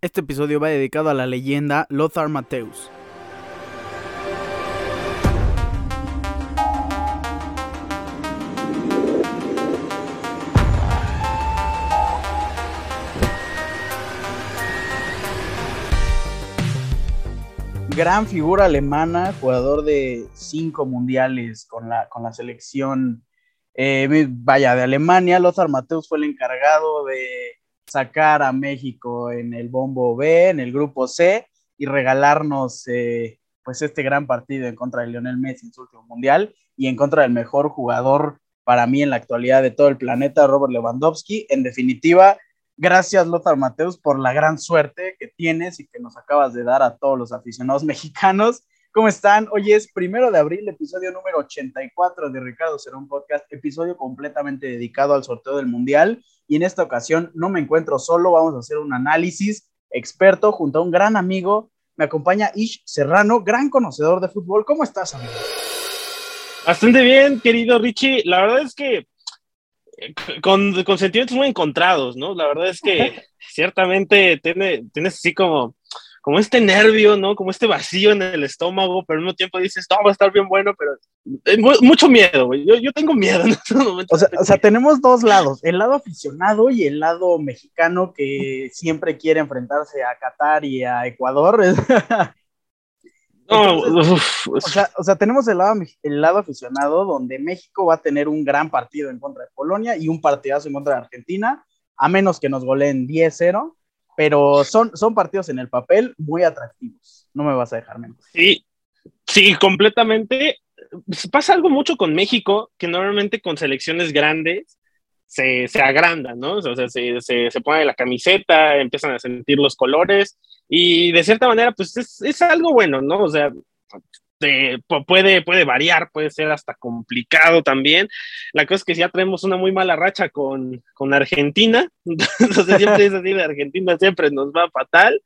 Este episodio va dedicado a la leyenda Lothar Matthäus. Gran figura alemana, jugador de cinco mundiales con la, con la selección, eh, vaya, de Alemania. Lothar Matthäus fue el encargado de sacar a México en el bombo B, en el grupo C, y regalarnos eh, pues este gran partido en contra de Lionel Messi en su último mundial y en contra del mejor jugador para mí en la actualidad de todo el planeta, Robert Lewandowski. En definitiva, gracias Lothar Mateus por la gran suerte que tienes y que nos acabas de dar a todos los aficionados mexicanos. ¿Cómo están? Hoy es primero de abril, episodio número 84 de Ricardo Serón Podcast, episodio completamente dedicado al sorteo del Mundial y en esta ocasión no me encuentro solo, vamos a hacer un análisis experto junto a un gran amigo. Me acompaña Ish Serrano, gran conocedor de fútbol. ¿Cómo estás, amigo? Bastante bien, querido Richie. La verdad es que eh, con, con sentimientos muy encontrados, ¿no? La verdad es que ciertamente tiene, tienes así como como este nervio, ¿no? Como este vacío en el estómago, pero al mismo tiempo dices, todo va a estar bien bueno, pero mucho miedo, güey. Yo, yo, tengo miedo en estos momentos. O sea, o sea, tenemos dos lados, el lado aficionado y el lado mexicano que siempre quiere enfrentarse a Qatar y a Ecuador. No, o, sea, o, sea, tenemos el lado, el lado aficionado donde México va a tener un gran partido en contra de Polonia y un partidazo en contra de Argentina, a menos que nos goleen 10-0 pero son, son partidos en el papel muy atractivos. No me vas a dejar menos. Sí, sí, completamente. Pasa algo mucho con México, que normalmente con selecciones grandes se, se agrandan, ¿no? O sea, se, se, se pone la camiseta, empiezan a sentir los colores y de cierta manera, pues es, es algo bueno, ¿no? O sea, puede, puede variar, puede ser hasta complicado también. La cosa es que ya tenemos una muy mala racha con, con Argentina, entonces siempre es así, de Argentina siempre nos va fatal,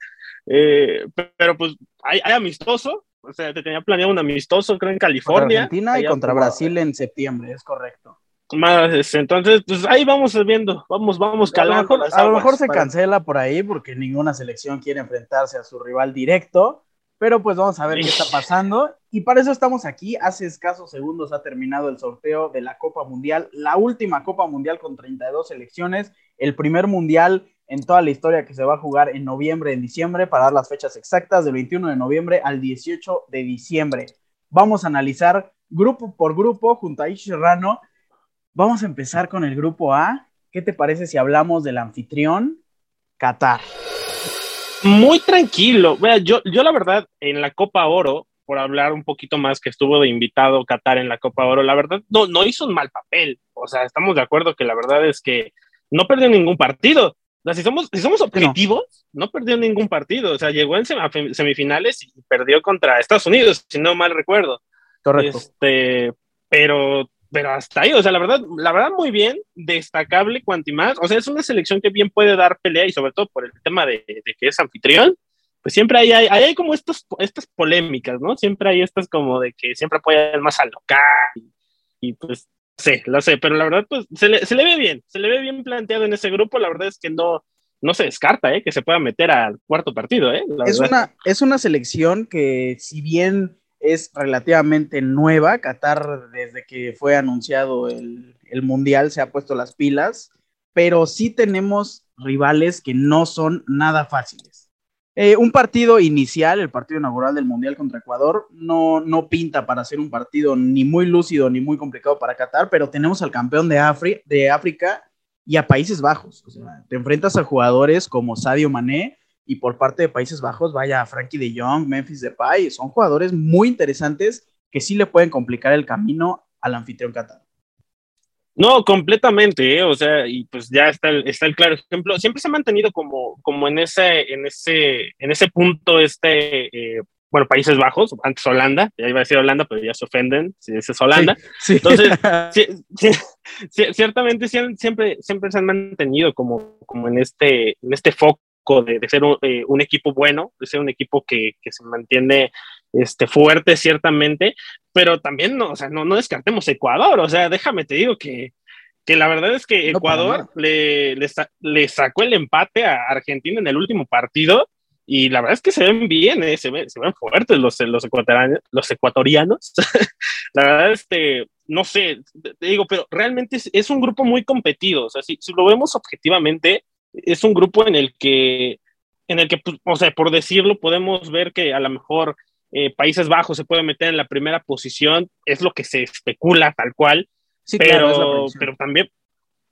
eh, pero pues hay, hay, amistoso, o sea, te tenía planeado un amistoso, creo, en California. Argentina y contra Brasil en septiembre, es correcto. Más, entonces, pues ahí vamos viendo, vamos, vamos calando. A lo mejor, se cancela por ahí porque ninguna selección quiere enfrentarse a su rival directo pero pues vamos a ver qué está pasando. Y para eso estamos aquí. Hace escasos segundos ha terminado el sorteo de la Copa Mundial, la última Copa Mundial con 32 selecciones, el primer mundial en toda la historia que se va a jugar en noviembre, en diciembre, para dar las fechas exactas, del 21 de noviembre al 18 de diciembre. Vamos a analizar grupo por grupo junto a Serrano. Vamos a empezar con el grupo A. ¿Qué te parece si hablamos del anfitrión, Qatar? Muy tranquilo. Vea, yo, yo la verdad, en la Copa Oro, por hablar un poquito más que estuvo de invitado Qatar en la Copa Oro, la verdad no, no hizo un mal papel. O sea, estamos de acuerdo que la verdad es que no perdió ningún partido. O sea, si somos, si somos objetivos, no. perdió ningún partido. O sea, llegó en semifinales y perdió contra Estados Unidos, si no mal recuerdo. Correcto. Este, pero pero hasta ahí, o sea, la verdad, la verdad muy bien, destacable más, o sea, es una selección que bien puede dar pelea y sobre todo por el tema de, que es anfitrión, pues siempre hay, hay, hay como estos, estas polémicas, ¿no? Siempre hay estas como de que siempre apoyan más al local y, pues sé, lo sé, pero la verdad pues se le, se le, ve bien, se le ve bien planteado en ese grupo, la verdad es que no, no se descarta, ¿eh? Que se pueda meter al cuarto partido, ¿eh? es, una, es una selección que si bien es relativamente nueva. Qatar, desde que fue anunciado el, Mundial, se ha puesto las pilas, pero sí tenemos rivales que no son nada fáciles. Eh, un partido inicial, el partido inaugural del Mundial contra Ecuador, no, no pinta para ser un partido ni muy lúcido ni muy complicado para Qatar, pero tenemos al campeón de, África y a Países Bajos. O sea, te enfrentas a jugadores como Sadio Mané, y por parte de Países Bajos, vaya Frankie de Jong, Memphis Depay, son jugadores muy interesantes que sí le pueden complicar el camino al anfitrión Qatar. No, completamente, ¿eh? o sea, y pues ya está el, está el claro ejemplo. Siempre se ha mantenido como, como en, ese, en, ese, en ese punto, este, eh, bueno, Países Bajos, antes Holanda, ya iba a decir Holanda, pero ya se ofenden si dices Holanda. Entonces, ciertamente siempre, siempre se han mantenido como, como en, este, en este foco de, ser eh, un, equipo bueno, de ser un equipo que, se mantiene este, fuerte ciertamente, pero también no, o sea, no, no descartemos Ecuador, o sea, déjame te digo que, que la verdad es que Ecuador le, le, sacó el empate a Argentina en el último partido y la verdad es que se ven bien, ¿eh? se, ven, se, ven, fuertes los, los ecuatorianos. Los ecuatorianos. la verdad, este, no sé, te digo, pero realmente es, es, un grupo muy competido. O sea, si, si, lo vemos objetivamente, es un grupo en el que, en el que, pues, o sea, por decirlo, podemos ver que a lo mejor eh, Países Bajos se puede meter en la primera posición, es lo que se especula tal cual. Sí, pero, pero también,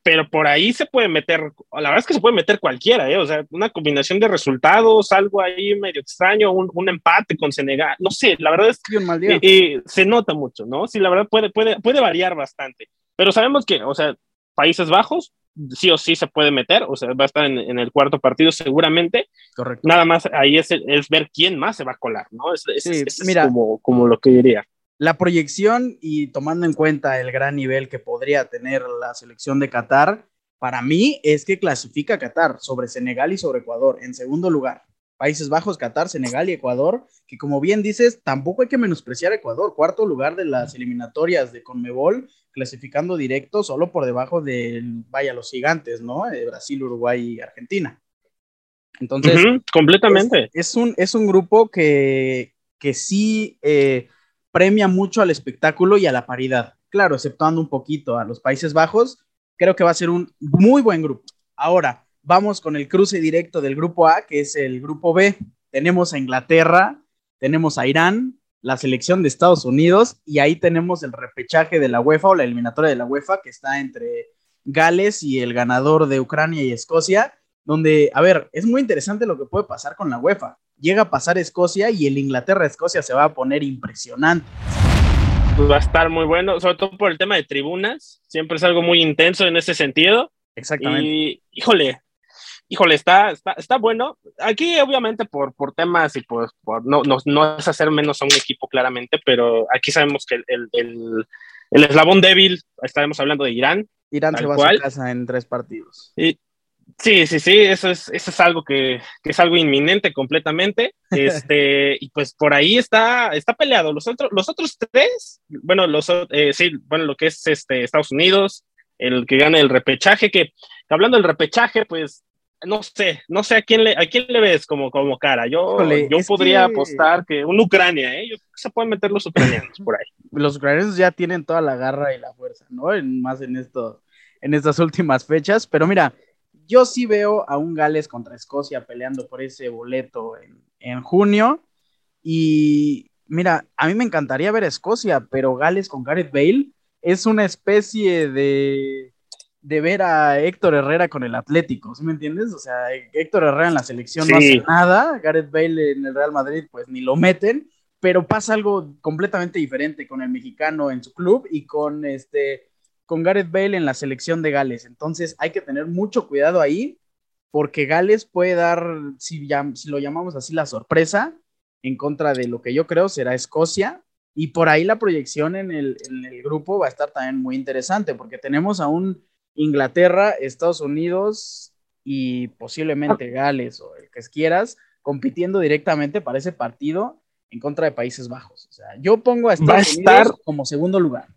pero por ahí se puede meter, la verdad es que se puede meter cualquiera, ¿eh? o sea, una combinación de resultados, algo ahí medio extraño, un, un empate con Senegal, no sé, la verdad es que eh, eh, se nota mucho, ¿no? Sí, la verdad puede, puede, puede variar bastante, pero sabemos que, o sea, Países Bajos sí o sí se puede meter, o sea, va a estar en, en el cuarto partido seguramente. Correcto. Nada más ahí es, es, ver quién más se va a colar, ¿no? Es, sí, mira, como, como lo que diría la proyección y tomando en cuenta el gran nivel que podría tener la selección de Qatar, para mí es que clasifica Qatar sobre Senegal y sobre Ecuador en segundo lugar. Países Bajos, Qatar, Senegal y Ecuador, que como bien dices, tampoco hay que menospreciar a Ecuador, cuarto lugar de las eliminatorias de Conmebol, clasificando directo solo por debajo de, vaya, los gigantes, ¿no? De Brasil, Uruguay y Argentina. Entonces, completamente. Es, un, es un grupo que, que sí eh, premia mucho al espectáculo y a la paridad. Claro, exceptuando un poquito a los Países Bajos, creo que va a ser un muy buen grupo. Ahora, vamos con el cruce directo del grupo A, que es el grupo B. Tenemos a Inglaterra, tenemos a Irán, la selección de Estados Unidos y ahí tenemos el repechaje de la UEFA o la eliminatoria de la UEFA que está entre Gales y el ganador de Ucrania y Escocia, donde, a ver, es muy interesante lo que puede pasar con la UEFA llega a pasar Escocia y el Inglaterra-Escocia se va a poner impresionante. Pues va a estar muy bueno, sobre todo por el tema de tribunas. Siempre es algo muy intenso en ese sentido. Exactamente. Y, híjole, híjole, está, está, está bueno. Aquí, obviamente, por, por temas y pues, por, no, no, no, es hacer menos a un equipo claramente, pero aquí sabemos que el, el, el, eslabón débil, estaremos hablando de Irán. Irán se va a su casa en tres partidos. Y, Sí, sí, sí, eso es, eso es algo que, que es algo inminente completamente. Este, y pues por ahí está, está peleado. Los otros, los otros tres, bueno, los, eh, sí, bueno, lo que es este, Estados Unidos, el que gana el repechaje, que hablando del repechaje, pues no sé, no sé a quién le, a quién le ves como, como cara. Yo, yo podría apostar que un Ucrania, ¿eh? Yo, se pueden meter los ucranianos por ahí. Los ucranianos ya tienen toda la garra y la fuerza, ¿no? En, más en esto, en estas últimas fechas. Pero mira, yo sí veo a un Gales contra Escocia peleando por ese boleto en, junio. Y mira, a mí me encantaría ver a Escocia, pero Gales con Gareth Bale es una especie de, de ver a Héctor Herrera con el Atlético, ¿sí me entiendes? O sea, Héctor Herrera en la selección no hace nada, Gareth Bale en el Real Madrid pues ni lo meten, pero pasa algo completamente diferente con el mexicano en su club y con este con Gareth Bale en la selección de Gales. Entonces hay que tener mucho cuidado ahí, porque Gales puede dar, si, si lo llamamos así, la sorpresa en contra de lo que yo creo será Escocia. Y por ahí la proyección en el, en el grupo va a estar también muy interesante, porque tenemos a un Inglaterra, Estados Unidos y posiblemente Gales o el que quieras, compitiendo directamente para ese partido en contra de Países Bajos. O sea, yo pongo a Estados Unidos como segundo lugar.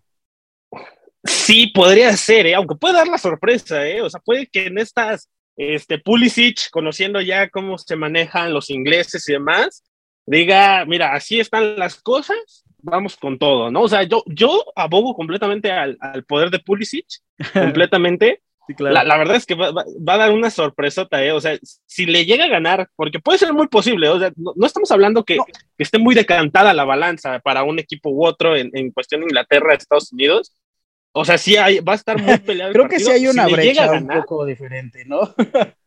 Sí, podría ser, ¿eh? aunque puede dar la sorpresa, ¿eh? o sea, puede que en estas, este, Pulisic, conociendo ya cómo se manejan los ingleses y demás, diga, mira, así están las cosas, vamos con todo, ¿no? O sea, yo, yo abogo completamente al, al poder de Pulisic, completamente. la, verdad es que va, a dar una sorpresota, ¿eh? O sea, si le llega a ganar, porque puede ser muy posible, o sea, no, estamos hablando que, que, esté muy decantada la balanza para un equipo u otro en, en cuestión Inglaterra, Estados Unidos, o sea, sí hay, va a estar muy peleado. Creo que sí hay una brecha un poco diferente, ¿no?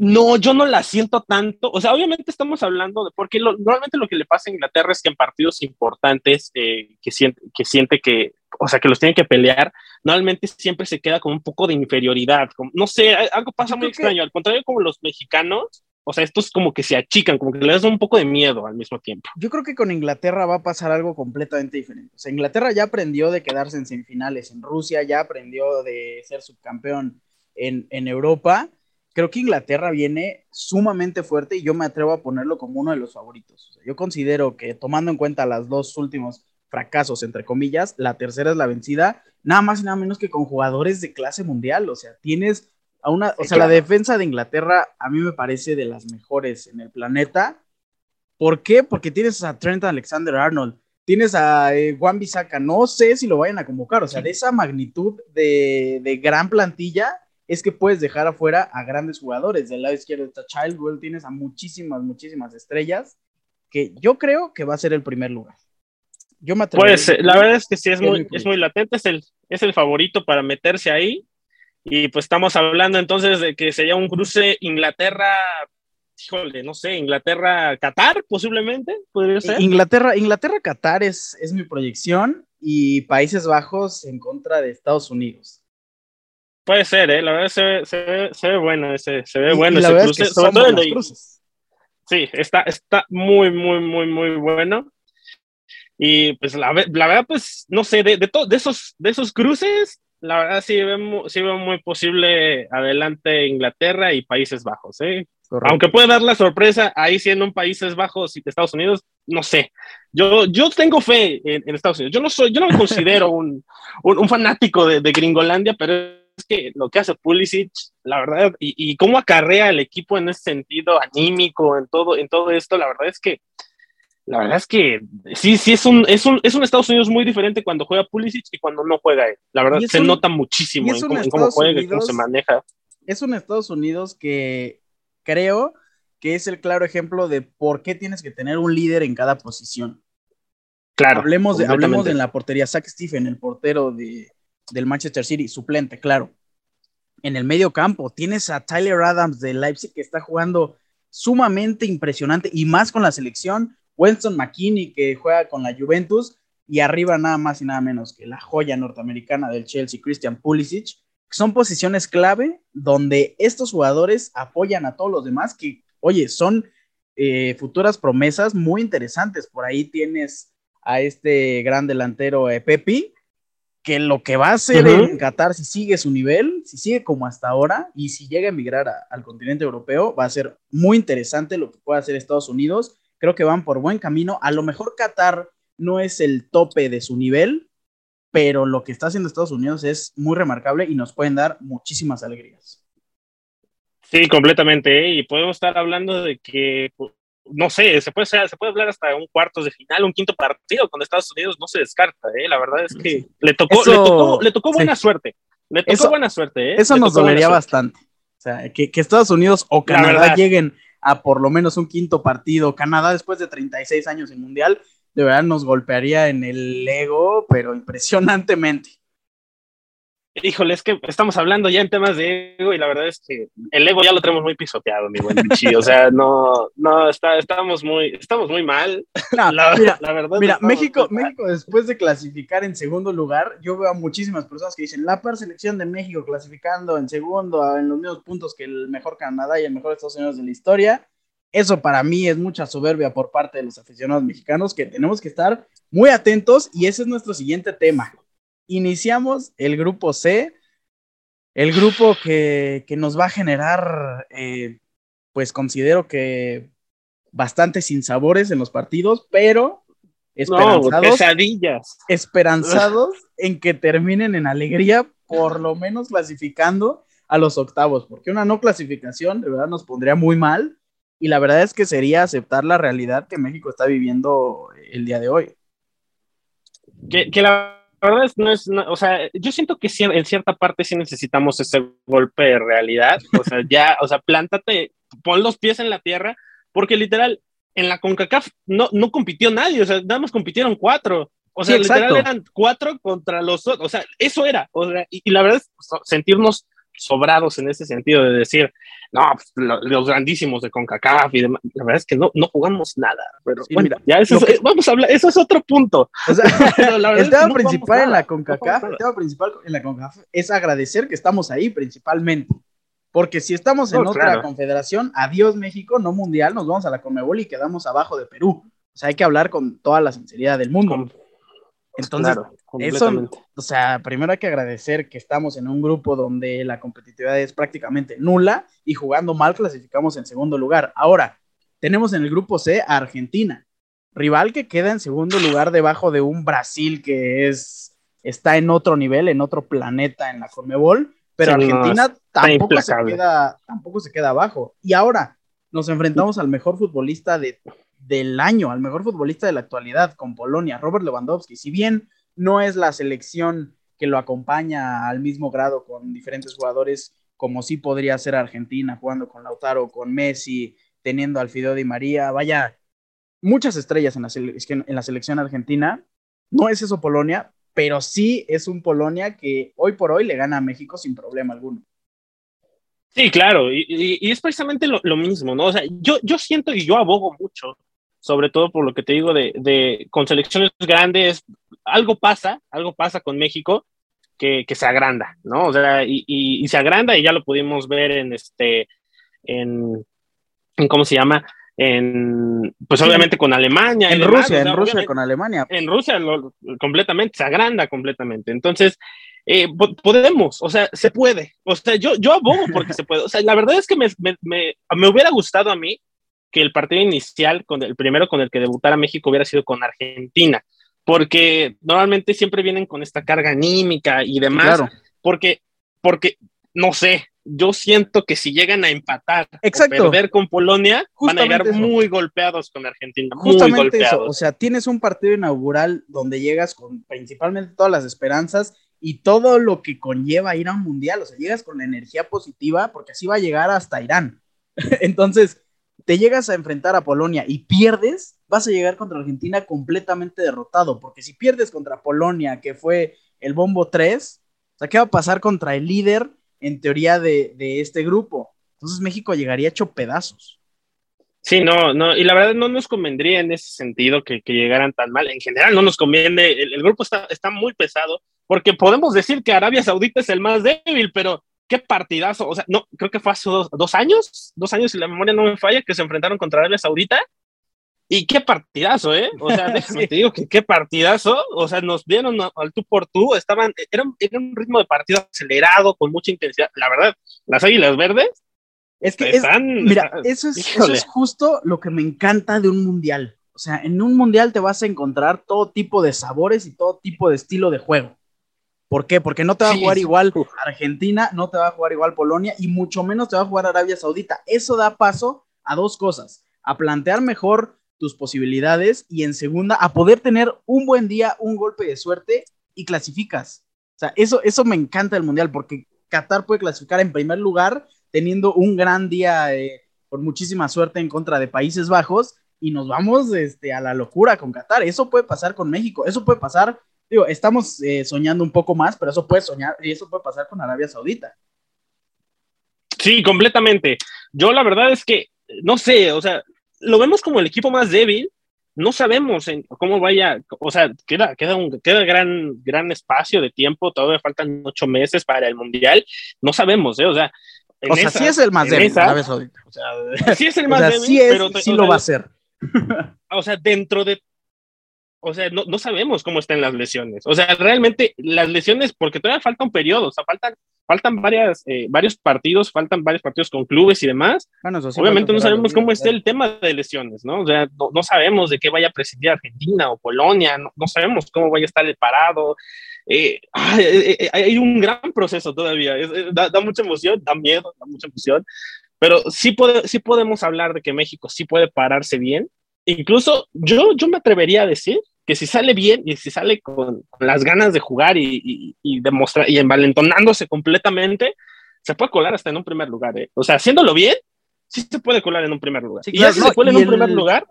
no, yo no la siento tanto. O sea, obviamente estamos hablando de, porque normalmente lo que le pasa a Inglaterra es que en partidos importantes eh, que, siente, que siente que, o sea, que los tienen que pelear, normalmente siempre se queda con un poco de inferioridad. no sé, algo pasa muy extraño. Al contrario, como los mexicanos, o sea, estos como que se achican, como que les da un poco de miedo al mismo tiempo. Yo creo que con Inglaterra va a pasar algo completamente diferente. O sea, Inglaterra ya aprendió de quedarse en semifinales en Rusia, ya aprendió de ser subcampeón en, en Europa. Creo que Inglaterra viene sumamente fuerte y yo me atrevo a ponerlo como uno de los favoritos. O sea, yo considero que tomando en cuenta los dos últimos fracasos, entre comillas, la tercera es la vencida nada más y nada menos que con jugadores de clase mundial. O sea, tienes a una, o sea, la defensa de Inglaterra a mí me parece de las mejores en el planeta. ¿Por qué? Porque tienes a Trent Alexander Arnold, tienes a eh, Juan Bisaca, no sé si lo vayan a convocar, o sea, de esa magnitud de, de, gran plantilla es que puedes dejar afuera a grandes jugadores. Del lado izquierdo está Childwell, tienes a muchísimas, muchísimas estrellas que yo creo que va a ser el primer lugar. Yo me Pues la verdad es que sí, es muy, es muy latente, es el, es el favorito para meterse ahí. Y pues estamos hablando entonces de que sería un cruce Inglaterra, híjole, no sé, Inglaterra-Qatar posiblemente, podría ser. Inglaterra, Inglaterra-Qatar es, es mi proyección y Países Bajos en contra de Estados Unidos. Puede ser, ¿eh? la verdad se ve, se ve, se ve bueno ese, se ve bueno ese cruce. Sobre todo el cruces. Sí, está, está muy, muy, muy, muy bueno. Y pues la, la verdad, pues, no sé, de, de, de, esos, de esos cruces, la verdad sí veo, sí veo muy posible adelante Inglaterra y Países Bajos, ¿eh? Aunque puede dar la sorpresa ahí siendo un Países Bajos y Estados Unidos, no sé. Yo, yo tengo fe en, Estados Unidos. Yo no soy, yo no me considero un, un, un fanático de, de, Gringolandia, pero es que lo que hace Pulisic, la verdad, y, y cómo acarrea el equipo en ese sentido anímico, en todo, en todo esto, la verdad es que la verdad es que sí, sí, es un, es un, es un Estados Unidos muy diferente cuando juega Pulisic y cuando no juega él. La verdad, se nota muchísimo en cómo, juega y cómo se maneja. Es un Estados Unidos que creo que es el claro ejemplo de por qué tienes que tener un líder en cada posición. Claro. Hablemos, de, hablemos en la portería. Zach Stephen, el portero de, del Manchester City, suplente, claro. En el medio campo tienes a Tyler Adams de Leipzig que está jugando sumamente impresionante y más con la selección Winston McKinney, que juega con la Juventus, y arriba nada más y nada menos que la joya norteamericana del Chelsea, Christian Pulisic, son posiciones clave donde estos jugadores apoyan a todos los demás que, oye, son eh, futuras promesas muy interesantes. Por ahí tienes a este gran delantero eh, que lo que va a hacer en Qatar, si sigue su nivel, si sigue como hasta ahora, y si llega a emigrar al continente europeo, va a ser muy interesante lo que pueda hacer Estados Unidos creo que van por buen camino. A lo mejor Qatar no es el tope de su nivel, pero lo que está haciendo Estados Unidos es muy remarcable y nos pueden dar muchísimas alegrías. Sí, completamente. ¿eh? Y podemos estar hablando de que, no sé, se puede, se puede hablar hasta un cuarto de final, un quinto partido con Estados Unidos, no se descarta. ¿eh? La verdad es que le, tocó, le, tocó, buena suerte. Le tocó buena suerte. ¿eh? Eso nos dolería bastante. O sea, que, que Estados Unidos o Canadá lleguen a por lo menos un quinto partido. Canadá después de 36 años en Mundial, de verdad nos golpearía en el ego, pero impresionantemente. Híjole, es que estamos hablando ya en temas de ego y la verdad es que el ego ya lo tenemos muy pisoteado, mi buen Richie. O sea, no, no, está, estamos, muy, estamos muy mal. la, mira, la verdad. Mira, México, México después de clasificar en segundo lugar, yo veo a muchísimas personas que dicen, la par selección de México clasificando en segundo, en los mismos puntos que el mejor Canadá y el mejor Estados Unidos de la historia. Eso para mí es mucha soberbia por parte de los aficionados mexicanos que tenemos que estar muy atentos y ese es nuestro siguiente tema iniciamos el grupo C, el grupo que, nos va a generar, eh, pues considero que bastante sinsabores en los partidos, pero esperanzados, esperanzados en que terminen en alegría, por lo menos clasificando a los octavos, porque una no clasificación de verdad nos pondría muy mal y la verdad es que sería aceptar la realidad que México está viviendo el día de hoy. Que, que la verdad es, no es, o sea, yo siento que en cierta parte sí necesitamos ese golpe de realidad, o sea, ya, o sea, plántate, pon los pies en la tierra, porque literal, en la CONCACAF no, no compitió nadie, o sea, nada más compitieron cuatro, o sea, literal eran cuatro contra los otros, o sea, eso era, o sea, y, y la verdad es sentirnos sobrados en ese sentido de decir, no, pues, los grandísimos de CONCACAF y demás, la verdad es que no, no jugamos nada, pero bueno, ya eso es, vamos a hablar, eso es otro punto. el tema principal en la CONCACAF, el tema principal en la CONCACAF es agradecer que estamos ahí principalmente. Porque si estamos en otra confederación, adiós México, no mundial, nos vamos a la Conmebol y quedamos abajo de Perú. O sea, hay que hablar con toda la sinceridad del mundo. Entonces, eso, o sea, primero hay que agradecer que estamos en un grupo donde la competitividad es prácticamente nula y jugando mal clasificamos en segundo lugar. Ahora, tenemos en el grupo C a Argentina, rival que queda en segundo lugar debajo de un Brasil que es está en otro nivel, en otro planeta en la Conmebol, pero Argentina tampoco, se queda, tampoco se queda abajo. Y ahora nos enfrentamos al mejor futbolista de, del año, al mejor futbolista de la actualidad con Polonia, Robert Lewandowski. Si bien no es la selección que lo acompaña al mismo grado con diferentes jugadores, como sí podría ser Argentina, jugando con Lautaro, con Messi, teniendo al Fideo Di María, vaya, muchas estrellas en la, en la selección argentina. No es eso Polonia, pero sí es un Polonia que hoy por hoy le gana a México sin problema alguno. Sí, claro, y, es precisamente lo, mismo, ¿no? O sea, yo, yo siento y yo abogo mucho, sobre todo por lo que te digo de, de con selecciones grandes, algo pasa, algo pasa con México que, que se agranda, ¿no? O sea, y, y, se agranda y ya lo pudimos ver en este, en, en ¿cómo se llama? en, pues obviamente con Alemania. En Rusia, en Rusia con Alemania. En Rusia completamente, se agranda completamente. Entonces, eh, podemos, o sea, se puede. O sea, yo, yo abogo porque se puede. O sea, la verdad es que me, me, me, hubiera gustado a mí que el partido inicial, con el primero con el que debutara México, hubiera sido con Argentina, porque normalmente siempre vienen con esta carga anímica y demás, porque, porque, no sé, yo siento que si llegan a empatar Exacto. o perder con Polonia, van a llegar muy golpeados con Argentina. Justamente muy golpeados. eso. O sea, tienes un partido inaugural donde llegas con principalmente todas las esperanzas y todo lo que conlleva ir a un mundial. O sea, llegas con la energía positiva porque así va a llegar hasta Irán. Entonces, te llegas a enfrentar a Polonia y pierdes, vas a llegar contra Argentina completamente derrotado. Porque si pierdes contra Polonia, que fue el bombo 3, o ¿qué va a pasar contra el líder? en teoría de, este grupo. Entonces México llegaría hecho pedazos. Sí, no, no, y la verdad no nos convendría en ese sentido que, llegaran tan mal. En general no nos conviene, el, grupo está, está, muy pesado, porque podemos decir que Arabia Saudita es el más débil, pero qué partidazo, o sea, no, creo que fue hace dos, dos años, dos años si la memoria no me falla, que se enfrentaron contra Arabia Saudita, y qué partidazo, ¿eh? O sea, déjame te digo que qué partidazo. O sea, nos dieron al tú por tú. Estaban, era, un ritmo de partido acelerado, con mucha intensidad. La verdad, las águilas verdes. Es que, están, mira, eso, es, eso es justo lo que me encanta de un mundial. O sea, en un mundial te vas a encontrar todo tipo de sabores y todo tipo de estilo de juego. ¿Por qué? Porque no te va a jugar igual Argentina, no te va a jugar igual Polonia y mucho menos te va a jugar Arabia Saudita. Eso da paso a dos cosas, a plantear mejor tus posibilidades y en segunda a poder tener un buen día, un golpe de suerte y clasificas. O sea, eso, eso me encanta del Mundial porque Qatar puede clasificar en primer lugar teniendo un gran día eh, por muchísima suerte en contra de Países Bajos y nos vamos este, a la locura con Qatar. Eso puede pasar con México, eso puede pasar, digo, estamos eh, soñando un poco más, pero eso puede soñar y eso puede pasar con Arabia Saudita. Sí, completamente. Yo la verdad es que, no sé, o sea, lo vemos como el equipo más débil, no sabemos en cómo vaya, o sea, queda, queda un queda gran, gran espacio de tiempo, todavía faltan ocho meses para el Mundial, no sabemos, ¿eh? O sea, o sea, sí es el más débil, O sea, sí es el más débil, sí pero sí lo va a ser. O sea, dentro de o sea, no, no, sabemos cómo están las lesiones. O sea, realmente las lesiones, porque todavía falta un periodo, o sea, faltan, faltan varias, eh, varios partidos, faltan varios partidos con clubes y demás. Obviamente no sabemos cómo está el tema de lesiones, ¿no? O sea, no, sabemos de qué vaya a presidir Argentina o Polonia, no, no sabemos cómo vaya a estar el parado. Eh, eh, hay un gran proceso todavía, da, da, mucha emoción, da miedo, da mucha emoción, pero sí, puede, sí podemos hablar de que México sí puede pararse bien incluso yo, yo me atrevería a decir que si sale bien y si sale con, las ganas de jugar y, y, demostrar y envalentonándose completamente, se puede colar hasta en un primer lugar. ¿eh? O sea, haciéndolo bien, sí se puede colar en un primer lugar. y ya si se cuela en un primer lugar,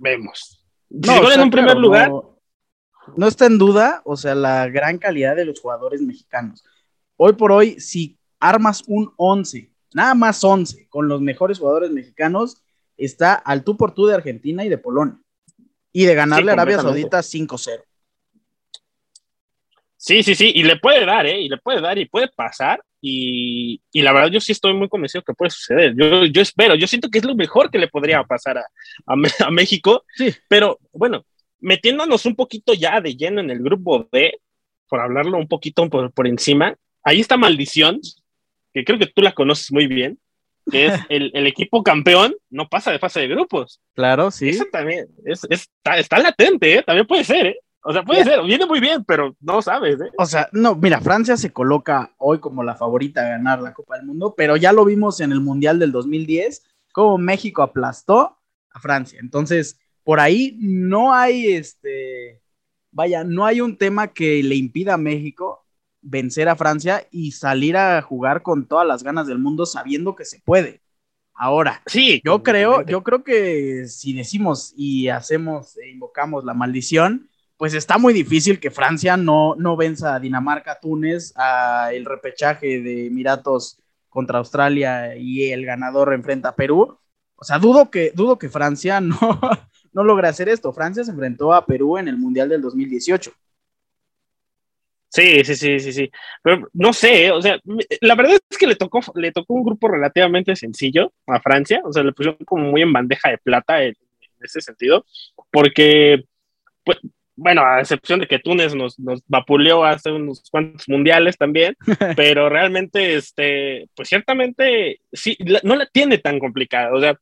vemos. Si se cuela en un primer lugar. no está en duda, o sea, la gran calidad de los jugadores mexicanos. Hoy por hoy, si armas un 11, nada más 11, con los mejores jugadores mexicanos, está al tú por tú de Argentina y de Polonia. Y de ganarle a Arabia Saudita 5-0. Sí, sí, sí, y le puede dar, ¿eh? Y le puede dar y puede pasar. Y, y la verdad, yo sí estoy muy convencido que puede suceder. Yo, yo espero, yo siento que es lo mejor que le podría pasar a, a, México. Sí. Pero bueno, metiéndonos un poquito ya de lleno en el grupo D, por hablarlo un poquito por, por encima, ahí está Maldición, que creo que tú la conoces muy bien que es el, equipo campeón, no pasa de fase de grupos. Claro, sí. Eso también está, latente, ¿eh? también puede ser. ¿eh? O sea, puede ser, viene muy bien, pero no sabes, ¿eh? O sea, no, mira, Francia se coloca hoy como la favorita a ganar la Copa del Mundo, pero ya lo vimos en el Mundial del 2010, como México aplastó a Francia. Entonces, por ahí no hay este, vaya, no hay un tema que le impida a México vencer a Francia y salir a jugar con todas las ganas del mundo sabiendo que se puede. Ahora, sí, yo creo, yo creo que si decimos y hacemos e invocamos la maldición, pues está muy difícil que Francia no, no venza a Dinamarca, Túnez, a el repechaje de Emiratos contra Australia y el ganador enfrenta a Perú. O sea, dudo que, dudo que Francia no, no logre hacer esto. Francia se enfrentó a Perú en el Mundial del 2018. Sí, sí, sí, sí, sí. Pero no sé, ¿eh? o sea, la verdad es que le tocó, le tocó un grupo relativamente sencillo a Francia, o sea, le pusieron como muy en bandeja de plata en, ese sentido, porque, pues, bueno, a excepción de que Túnez nos, nos vapuleó hace unos cuantos mundiales también, pero realmente, este, pues ciertamente, sí, no la tiene tan complicada, o sea,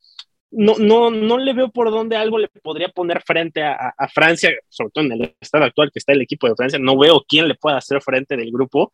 no, no, no le veo por dónde algo le podría poner frente a, Francia, sobre todo en el estado actual que está el equipo de Francia, no veo quién le pueda hacer frente del grupo,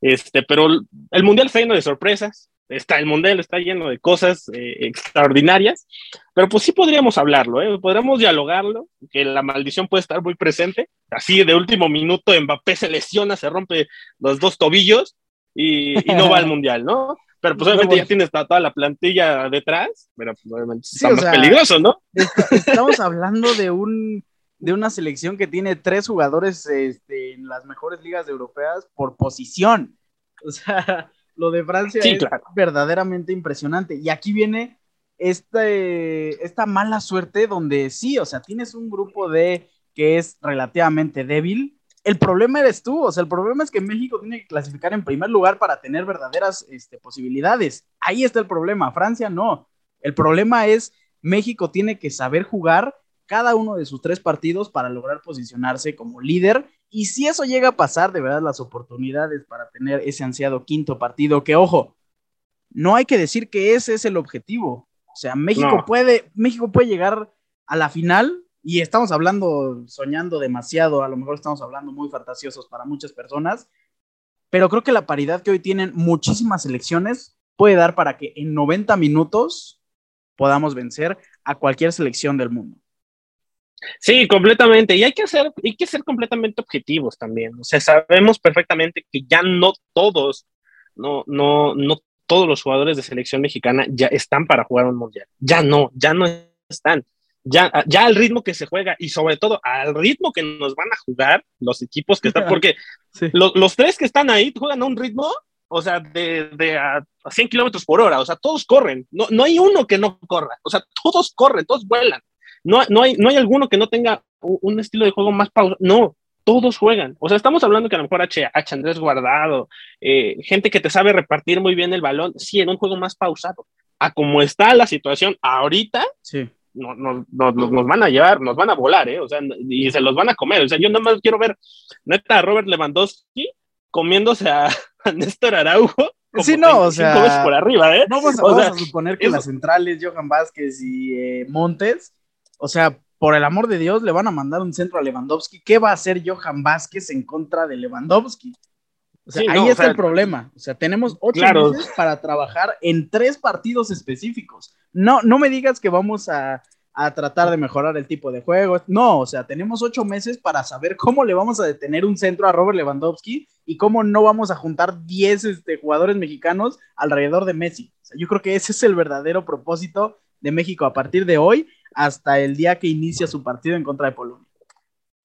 este, pero el Mundial está lleno de sorpresas, está, el Mundial está lleno de cosas eh, extraordinarias, pero pues sí podríamos hablarlo, ¿eh? podríamos dialogarlo, que la maldición puede estar muy presente, así de último minuto Mbappé se lesiona, se rompe los dos tobillos y, y no va al Mundial, ¿no? Pero pues obviamente ya tienes toda la plantilla detrás, pero pues, obviamente está más peligroso, ¿no? estamos hablando de un de una selección que tiene tres jugadores este, en las mejores ligas europeas por posición. O sea, lo de Francia es verdaderamente impresionante. Y aquí viene este, esta mala suerte donde sí, o sea, tienes un grupo de que es relativamente débil, el problema eres tú, o sea, el problema es que México tiene que clasificar en primer lugar para tener verdaderas este, posibilidades. Ahí está el problema, Francia no. El problema es México tiene que saber jugar cada uno de sus tres partidos para lograr posicionarse como líder. Y si eso llega a pasar, de verdad, las oportunidades para tener ese ansiado quinto partido, que ojo, no hay que decir que ese es el objetivo. O sea, México puede, México puede llegar a la final y estamos hablando, soñando demasiado, a lo mejor estamos hablando muy fantasiosos para muchas personas, pero creo que la paridad que hoy tienen muchísimas selecciones puede dar para que en 90 minutos podamos vencer a cualquier selección del mundo. Sí, completamente. Y hay que, ser, hay que ser completamente objetivos también. O sea, sabemos perfectamente que ya no todos, no, no, no todos los jugadores de selección mexicana ya están para jugar un mundial. Ya no, ya no están ya, ya al ritmo que se juega y sobre todo al ritmo que nos van a jugar los equipos que están, porque los tres que están ahí juegan a un ritmo, o sea, de, de a 100 kilómetros por hora, o sea, todos corren, no, no hay uno que no corra, o sea, todos corren, todos vuelan, no, no, hay, no hay alguno que no tenga un, estilo de juego más pausado, no, todos juegan. O sea, estamos hablando que a lo mejor H, H Andrés Guardado, eh, gente que te sabe repartir muy bien el balón, sí, en un juego más pausado. A como está la situación ahorita, sí no, no, nos van a llevar, nos van a volar, ¿eh? O sea, y se los van a comer. O sea, yo nada más quiero ver, neta, a Robert Lewandowski comiéndose a, Néstor Araujo. sí, no, o sea, por arriba, ¿eh? Vamos, a, suponer que las centrales, Johan Vázquez y eh, Montes, o sea, por el amor de Dios, le van a mandar un centro a Lewandowski. ¿Qué va a hacer Johan Vázquez en contra de Lewandowski? O sea, ahí está el problema. O sea, tenemos ocho meses para trabajar en tres partidos específicos. No, no me digas que vamos a, tratar de mejorar el tipo de juego. No, o sea, tenemos ocho meses para saber cómo le vamos a detener un centro a Robert Lewandowski y cómo no vamos a juntar 10 este, jugadores mexicanos alrededor de Messi. O sea, yo creo que ese es el verdadero propósito de México a partir de hoy hasta el día que inicia su partido en contra de Polonia.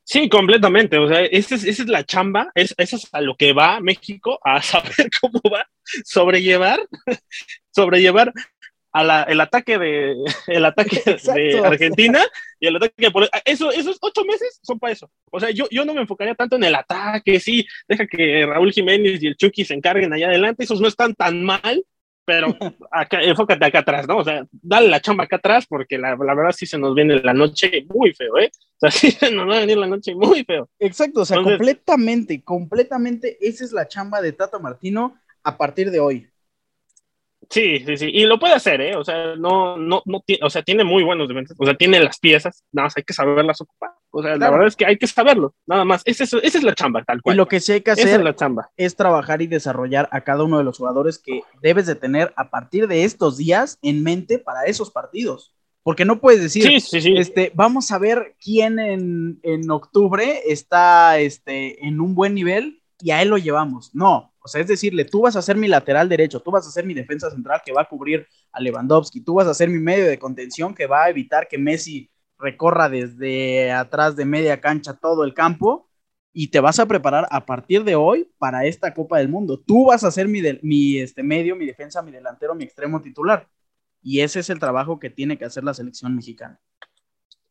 Sí, completamente. O sea, esa es, es la chamba, es, eso es a lo que va México, a saber cómo va sobrellevar, sobrellevar a la, el ataque de el ataque de Argentina y el ataque de eso esos ocho meses son para eso o sea yo, yo no me enfocaría tanto en el ataque sí deja que Raúl Jiménez y el Chucky se encarguen allá adelante esos no están tan mal pero acá, enfócate acá atrás, ¿no? O sea, dale la chamba acá atrás porque la, la, verdad sí se nos viene la noche muy feo, ¿eh? O sea, sí se nos va a venir la noche muy feo. Exacto, o sea, completamente, completamente esa es la chamba de Tato Martino a partir de hoy. Sí, sí, sí, y lo puede hacer, ¿eh? O sea, no, no, no, o sea, tiene muy buenos o sea, tiene las piezas, nada más hay que saberlas ocupar. O sea, la verdad es que hay que saberlo, nada más. esa es la chamba, tal cual. Y lo que sí hay que hacer es, la chamba. es trabajar y desarrollar a cada uno de los jugadores que debes de tener a partir de estos días en mente para esos partidos. Porque no puedes decir, Este, vamos a ver quién en, en, octubre está este, en un buen nivel y a él lo llevamos. No, o sea, es decirle, tú vas a ser mi lateral derecho, tú vas a ser mi defensa central que va a cubrir a Lewandowski, tú vas a ser mi medio de contención que va a evitar que Messi recorra desde atrás de media cancha todo el campo y te vas a preparar a partir de hoy para esta Copa del Mundo. Tú vas a ser mi, mi este, medio, mi defensa, mi delantero, mi extremo titular. Y ese es el trabajo que tiene que hacer la selección mexicana.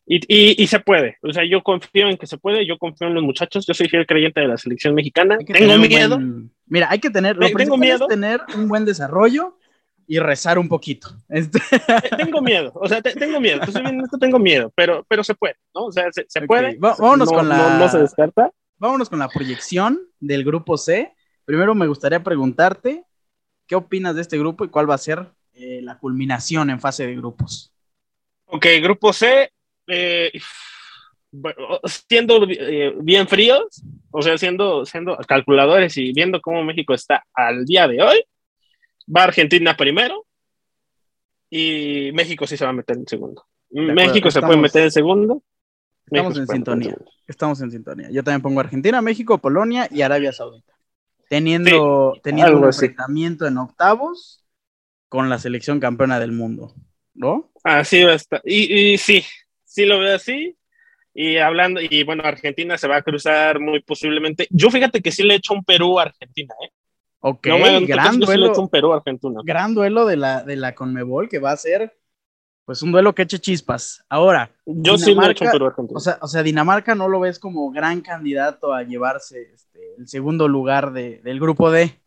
Y, se puede, o sea, yo confío en que se puede, yo confío en los muchachos, yo soy fiel creyente de la selección mexicana. Tengo miedo. Mira, hay que tener, lo tengo miedo. tener un buen desarrollo y rezar un poquito. Este tengo miedo, o sea, tengo miedo, tengo miedo, pero, pero se puede, ¿no? O sea, se, puede. vámonos con la. No, se descarta. Vámonos con la proyección del grupo C. Primero me gustaría preguntarte, ¿qué opinas de este grupo y cuál va a ser eh, la culminación en fase de grupos? Ok, grupo C, eh, siendo eh, bien fríos, o sea, siendo, siendo calculadores y viendo cómo México está al día de hoy, va Argentina primero y México sí se va a meter en segundo. México se puede meter en segundo. Estamos en sintonía. Estamos en sintonía. Yo también pongo Argentina, México, Polonia y Arabia Saudita. Teniendo, teniendo un enfrentamiento en octavos con la selección campeona del mundo, ¿no? Así va a estar. Y, y sí, sí lo veo así. Y hablando, y bueno, Argentina se va a cruzar muy posiblemente. Yo fíjate que sí le he hecho un Perú a Argentina, ¿eh? Ok, gran duelo. un Perú Argentina. Gran duelo de la, de la Conmebol que va a ser pues un duelo que eche chispas. Ahora, yo sí le he hecho un Perú Argentina. O sea, o sea, Dinamarca no lo ves como gran candidato a llevarse este, el segundo lugar de, del grupo D.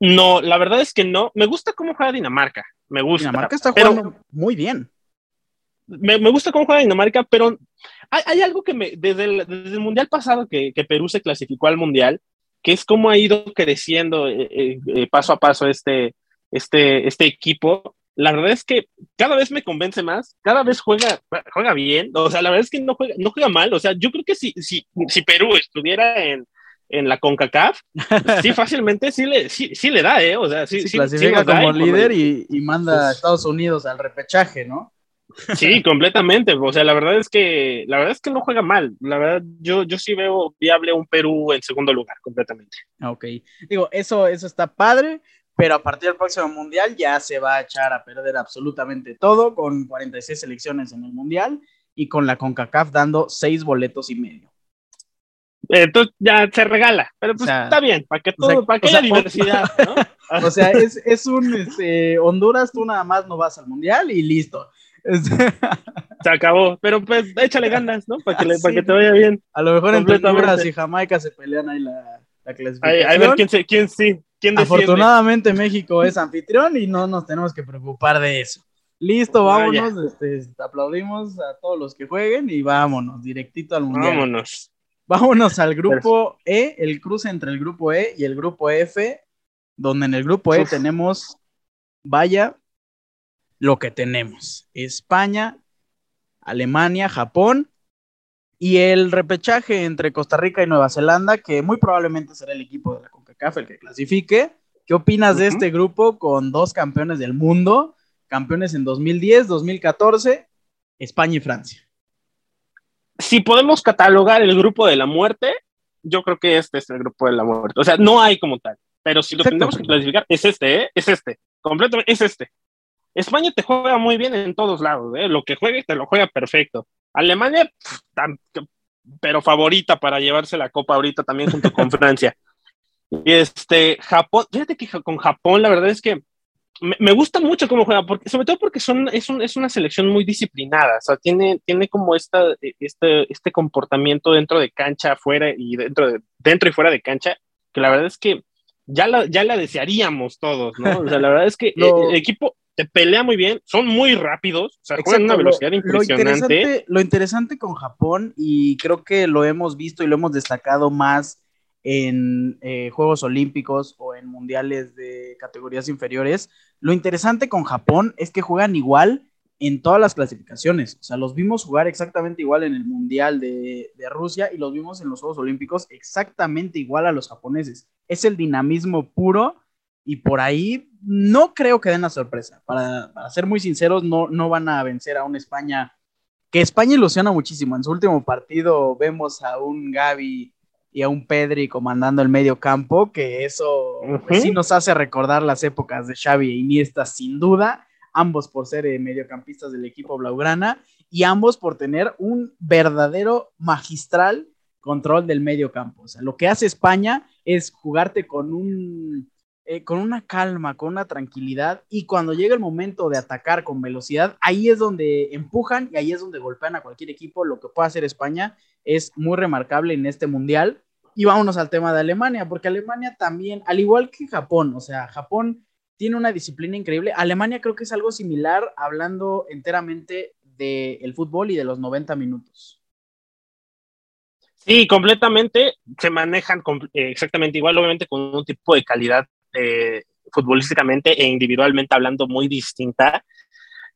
No, la verdad es que no. Me gusta cómo juega Dinamarca. Me gusta. Dinamarca está jugando muy bien. Me, me, gusta cómo juega Dinamarca, pero hay, hay algo que me. Desde el, desde el mundial pasado que, que Perú se clasificó al mundial, que es cómo ha ido creciendo eh, eh, eh, paso a paso este, este, este equipo. La verdad es que cada vez me convence más, cada vez juega, juega bien, o sea, la verdad es que no juega, no juega mal, o sea, yo creo que si, si, si Perú estuviera en, en la CONCACAF, sí fácilmente sí le, sí, sí le da, ¿eh? O sea, sí, sí clasifica como líder y, y, manda a Estados Unidos al repechaje, ¿no? Sí, completamente. O sea, la verdad es que la verdad es que no juega mal. La verdad, yo, yo sí veo viable un Perú en segundo lugar, completamente. Ok. Digo, eso, eso está padre, pero a partir del próximo mundial ya se va a echar a perder absolutamente todo, con 46 selecciones en el mundial y con la CONCACAF dando seis boletos y medio. Entonces ya se regala, pero pues está bien, para que todo, para que haya diversidad, ¿no? o sea, es, es un este, Honduras, tú nada más no vas al mundial y listo. Se acabó, pero pues échale ganas, ¿no? Para que, para que te vaya bien. A lo mejor entre Honduras y Jamaica se pelean ahí la, la clasificación. a ver quién, se, quién sí. ¿Quién Afortunadamente México es anfitrión y no nos tenemos que preocupar de eso. Listo, vámonos. Este, aplaudimos a todos los que jueguen y vámonos, directito al mundial. Vámonos. Vámonos al grupo E, el cruce entre el grupo E y el grupo F, donde en el grupo E tenemos, vaya, lo que tenemos. España, Alemania, Japón y el repechaje entre Costa Rica y Nueva Zelanda, que muy probablemente será el equipo de la CONCACAF el que clasifique. ¿Qué opinas de este grupo con dos campeones del mundo? Campeones en 2010, 2014, España y Francia. Si podemos catalogar el grupo de la muerte, yo creo que este es el grupo de la muerte. O sea, no hay como tal, pero si lo tenemos que clasificar, es este, ¿eh? es este, completamente, es este. España te juega muy bien en todos lados, ¿eh? lo que juegue te lo juega perfecto. Alemania, pero favorita para llevarse la copa ahorita también junto con Francia. Y este, Japón, fíjate que con Japón la verdad es que me, gusta mucho cómo juega, porque, sobre todo porque son, es, es, una selección muy disciplinada, o sea, tiene, tiene como esta, este, este comportamiento dentro de cancha, afuera y dentro, de, dentro y fuera de cancha, que la verdad es que ya la, ya la desearíamos todos, ¿no? O sea, la verdad es que el equipo pelea muy bien, son muy rápidos, o sea, juegan una velocidad impresionante. Lo interesante, con Japón, y creo que lo hemos visto y lo hemos destacado más en eh, Juegos Olímpicos o en mundiales de categorías inferiores, lo interesante con Japón es que juegan igual en todas las clasificaciones. O sea, los vimos jugar exactamente igual en el Mundial de, Rusia y los vimos en los Juegos Olímpicos exactamente igual a los japoneses. Es el dinamismo puro y por ahí no creo que den la sorpresa. Para, ser muy sinceros, no, no van a vencer a una España que España ilusiona muchísimo. En su último partido vemos a un Gaby y a un Pedri comandando el medio campo, que eso pues, sí nos hace recordar las épocas de Xavi e Iniesta sin duda, ambos por ser eh, mediocampistas del equipo blaugrana y ambos por tener un verdadero magistral control del medio campo. O sea, lo que hace España es jugarte con un eh, con una calma, con una tranquilidad y cuando llega el momento de atacar con velocidad, ahí es donde empujan y ahí es donde golpean a cualquier equipo. Lo que puede hacer España es muy remarcable en este mundial. Y vámonos al tema de Alemania, porque Alemania también, al igual que Japón, o sea, Japón tiene una disciplina increíble. Alemania creo que es algo similar hablando enteramente del fútbol y de los 90 minutos. Sí, completamente. Se manejan eh, exactamente igual, obviamente con un tipo de calidad eh, futbolísticamente e individualmente hablando muy distinta.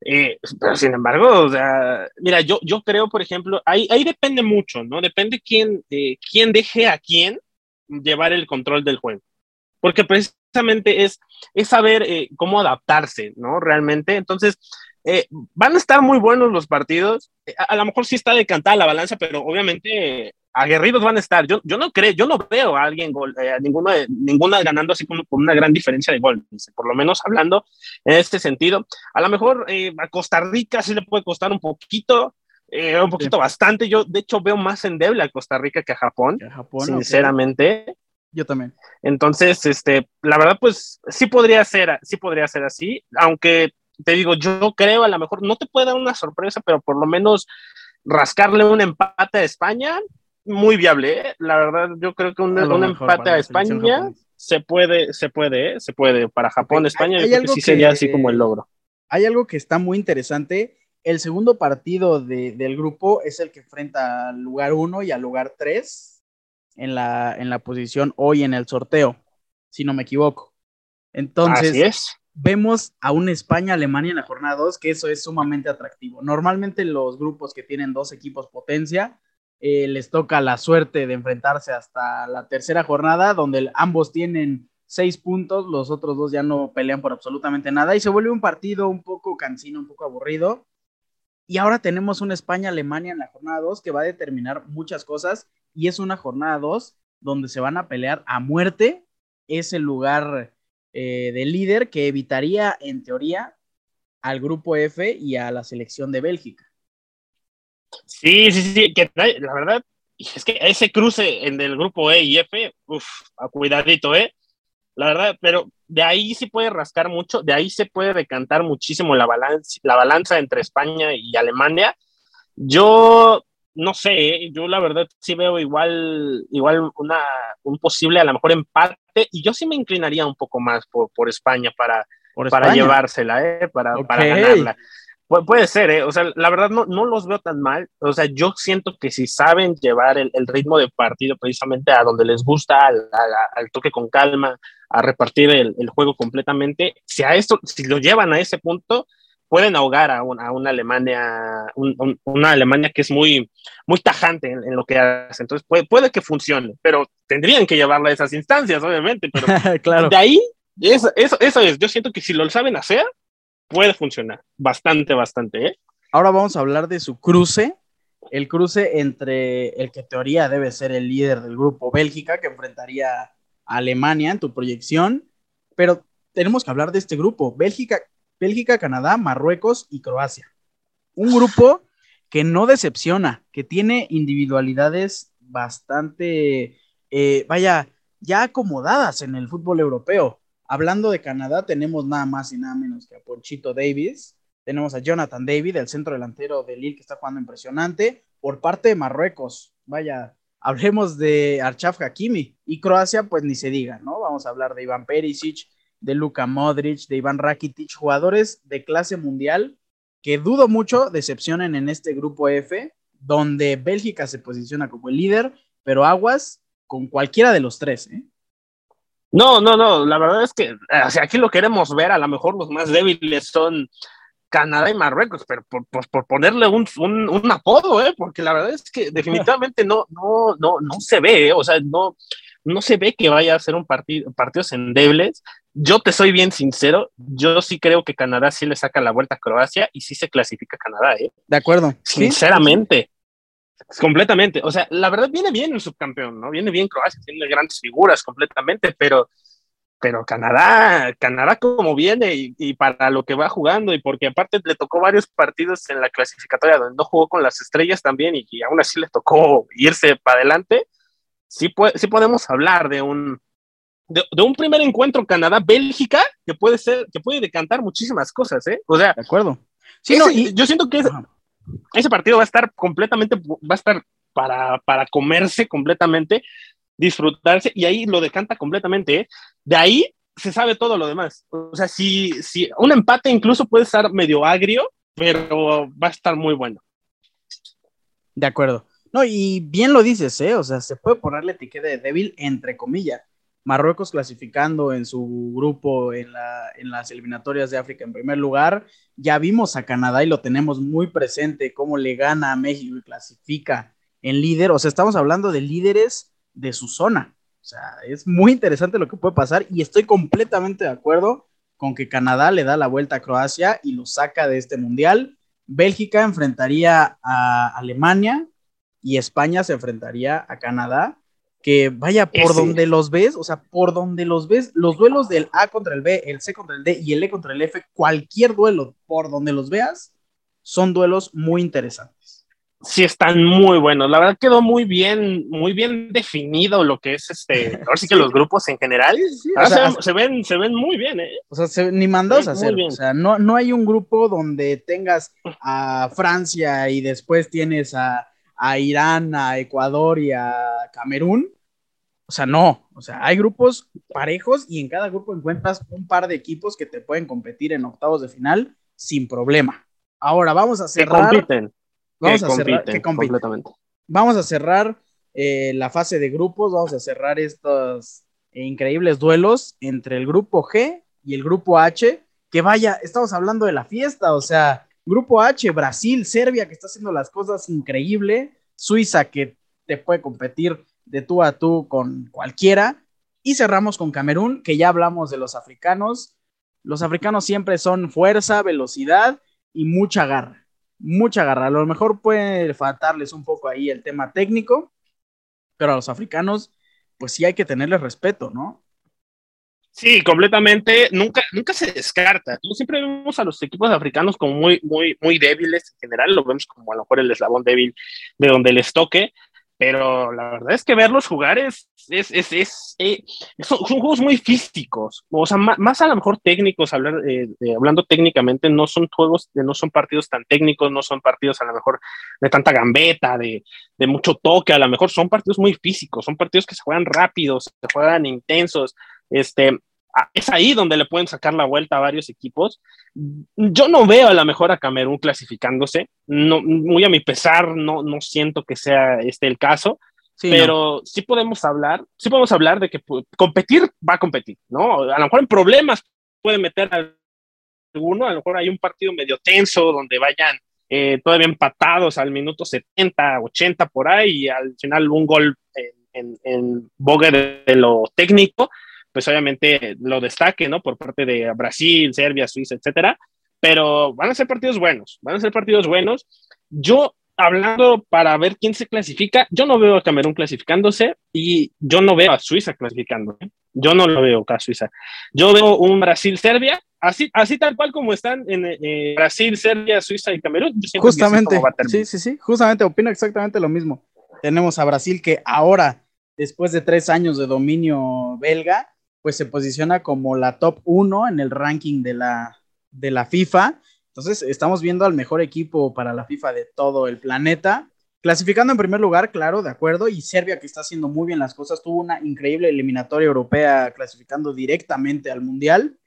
Eh, pero sin embargo, o sea, mira, yo, yo creo, por ejemplo, ahí, ahí depende mucho, ¿no? Depende quién, eh, quién deje a quién llevar el control del juego. Porque precisamente es, es saber eh, cómo adaptarse, ¿no? Realmente. Entonces, van a estar muy buenos los partidos. A, a, lo mejor sí está decantada la balanza, pero obviamente aguerridos van a estar. Yo, yo no creo, yo no veo a alguien, gol, eh, ninguna, ninguna ganando así con, con, una gran diferencia de gol, por lo menos hablando en este sentido. A lo mejor eh, a Costa Rica sí le puede costar un poquito, eh, un poquito bastante. Yo, de hecho, veo más endeble a Costa Rica que a Japón, sinceramente. Yo también. Entonces, este, la verdad, pues sí podría ser, sí podría ser así, aunque te digo, yo creo a lo mejor no te puede dar una sorpresa, pero por lo menos rascarle un empate a España, muy viable, ¿eh? la verdad, yo creo que un, empate a España se puede, se puede, ¿eh? se puede. Para Japón, España, yo creo que sí sería así como el logro. Hay algo que está muy interesante. El segundo partido del grupo es el que enfrenta al lugar 1 y al lugar 3 en la, en la posición hoy en el sorteo, si no me equivoco. Entonces, vemos a una España-Alemania en la jornada 2, que eso es sumamente atractivo. Normalmente los grupos que tienen dos equipos potencia eh, les toca la suerte de enfrentarse hasta la tercera jornada, donde ambos tienen seis puntos, los otros dos ya no pelean por absolutamente nada y se vuelve un partido un poco cansino, un poco aburrido. Y ahora tenemos una España-Alemania en la jornada 2 que va a determinar muchas cosas y es una jornada 2 donde se van a pelear a muerte ese lugar eh, de líder que evitaría en teoría al grupo F y a la selección de Bélgica. Sí, sí, sí, que la verdad es que ese cruce en el grupo E y F, uff, a cuidadito, ¿eh? La verdad, pero de ahí sí puede rascar mucho, de ahí se puede decantar muchísimo la balanza, la balanza entre España y Alemania. Yo no sé, ¿eh? yo la verdad sí veo igual, igual una, un posible a lo mejor empate y yo sí me inclinaría un poco más por, por España para, para llevársela, ¿eh? para, para ganarla puede ser, ¿eh? O sea, la verdad no, no los veo tan mal. O sea, yo siento que si saben llevar el, ritmo de partido precisamente a donde les gusta, al, toque con calma, a repartir el, juego completamente, si a esto, si lo llevan a ese punto, pueden ahogar a, una Alemania, una Alemania que es muy, muy tajante en, lo que hace. Entonces puede, puede que funcione, pero tendrían que llevarla a esas instancias, obviamente. Pero claro. de ahí, eso, eso, eso es. Yo siento que si lo saben hacer, puede funcionar bastante, bastante. ¿eh? Ahora vamos a hablar de su cruce, el cruce entre el que teoría debe ser el líder del grupo Bélgica, que enfrentaría a Alemania en tu proyección, pero tenemos que hablar de este grupo, Bélgica, Bélgica, Canadá, Marruecos y Croacia. Un grupo que no decepciona, que tiene individualidades bastante, eh, vaya, ya acomodadas en el fútbol europeo. Hablando de Canadá, tenemos nada más y nada menos que a Ponchito Davis. Tenemos a Jonathan David, el centro delantero de Lille, que está jugando impresionante. Por parte de Marruecos, vaya, hablemos de Archaf Hakimi. Y Croacia, pues ni se diga, ¿no? Vamos a hablar de Iván Perisic, de Luka Modric, de Iván Rakitic, jugadores de clase mundial que dudo mucho decepcionen en este grupo F, donde Bélgica se posiciona como el líder, pero aguas con cualquiera de los tres, ¿eh? No, no, no, la verdad es que aquí lo queremos ver, a lo mejor los más débiles son Canadá y Marruecos, pero por, por, por ponerle un, un, un, apodo, ¿eh? porque la verdad es que definitivamente no, no, no, no se ve, ¿eh? o sea, no, no se ve que vaya a ser un partido, partidos endebles. Yo te soy bien sincero, yo sí creo que Canadá sí le saca la vuelta a Croacia y sí se clasifica Canadá, ¿eh? De acuerdo. Sinceramente. Completamente. O sea, la verdad viene bien el subcampeón, ¿no? Viene bien Croacia, tiene grandes figuras completamente, pero, pero Canadá, Canadá como viene y, para lo que va jugando y porque aparte le tocó varios partidos en la clasificatoria donde no jugó con las estrellas también y, y aún así le tocó irse para adelante, sí, sí podemos hablar de un, de, un primer encuentro Canadá-Bélgica que puede ser, que puede decantar muchísimas cosas, ¿eh? O sea, de acuerdo. Sí, no, y, yo siento que ese partido va a estar completamente, va a estar para, para comerse completamente, disfrutarse, y ahí lo decanta completamente, ¿eh? De ahí se sabe todo lo demás. O sea, si, si un empate incluso puede estar medio agrio, pero va a estar muy bueno. De acuerdo. No, y bien lo dices, ¿eh? O sea, se puede ponerle etiqueta de débil entre comillas. Marruecos clasificando en su grupo en, la, en, las eliminatorias de África en primer lugar. Ya vimos a Canadá y lo tenemos muy presente, cómo le gana a México y clasifica en líder. O sea, estamos hablando de líderes de su zona. O sea, es muy interesante lo que puede pasar y estoy completamente de acuerdo con que Canadá le da la vuelta a Croacia y lo saca de este mundial. Bélgica enfrentaría a Alemania, y España se enfrentaría a Canadá, que vaya por donde los ves, o sea, por donde los ves, los duelos del A contra el B, el C contra el D y el E contra el F, cualquier duelo por donde los veas, son duelos muy interesantes. Sí, están muy buenos. La verdad quedó muy bien, muy bien definido lo que es este. Ahora sí que los grupos en general se, ven, se ven muy bien, ¿eh? O sea, ni mandados a hacer. O sea, no, no hay un grupo donde tengas a Francia y después tienes a a Irán, a Ecuador y a Camerún. O sea, no, o sea, hay grupos parejos y en cada grupo encuentras un par de equipos que te pueden competir en octavos de final sin problema. Ahora vamos a cerrar. Que compiten. Vamos a cerrar. Que completamente. Vamos a cerrar eh, la fase de grupos. Vamos a cerrar estos increíbles duelos entre el grupo G y el grupo H. Que vaya, estamos hablando de la fiesta, o sea, Grupo H, Brasil, Serbia, que está haciendo las cosas increíble, Suiza, que te puede competir de tú a tú con cualquiera, y cerramos con Camerún, que ya hablamos de los africanos. Los africanos siempre son fuerza, velocidad y mucha garra, mucha garra. A lo mejor puede faltarles un poco ahí el tema técnico, pero a los africanos, pues sí hay que tenerles respeto, ¿no? Sí, completamente. Nunca, nunca se descarta. Siempre vemos a los equipos africanos como muy, muy, muy débiles en general. Lo vemos como a lo mejor el eslabón débil de donde les toque. Pero la verdad es que verlos jugar es, es, es, es eh, son, juegos muy físicos. O sea, más, a lo mejor técnicos, hablar, eh, hablando técnicamente, no son juegos, no son partidos tan técnicos, no son partidos a lo mejor de tanta gambeta, de, de mucho toque. A lo mejor son partidos muy físicos, son partidos que se juegan rápidos, se juegan intensos este, es ahí donde le pueden sacar la vuelta a varios equipos. Yo no veo a la mejor a Camerún clasificándose, no, muy a mi pesar, no, no siento que sea este el caso, pero sí podemos hablar, sí podemos hablar de que competir va a competir, ¿no? A lo mejor en problemas puede meter a alguno, a lo mejor hay un partido medio tenso donde vayan eh, todavía empatados al minuto 70, 80 por ahí y al final un gol en, en, boga de lo técnico, pues obviamente lo destaque, ¿no? Por parte de Brasil, Serbia, Suiza, etcétera. Pero van a ser partidos buenos, van a ser partidos buenos. Yo, hablando para ver quién se clasifica, yo no veo a Camerún clasificándose y yo no veo a Suiza clasificando. ¿eh? Yo no lo veo acá a Suiza. Yo veo un Brasil-Serbia, así, así tal cual como están en eh, Brasil, Serbia, Suiza y Camerún. justamente, sí, sí, sí, justamente opino exactamente lo mismo. Tenemos a Brasil que ahora, después de tres años de dominio belga, pues se posiciona como la top 1 en el ranking de la, de la FIFA. Entonces, estamos viendo al mejor equipo para la FIFA de todo el planeta. Clasificando en primer lugar, claro, de acuerdo, y Serbia que está haciendo muy bien las cosas, tuvo una increíble eliminatoria europea clasificando directamente al Mundial.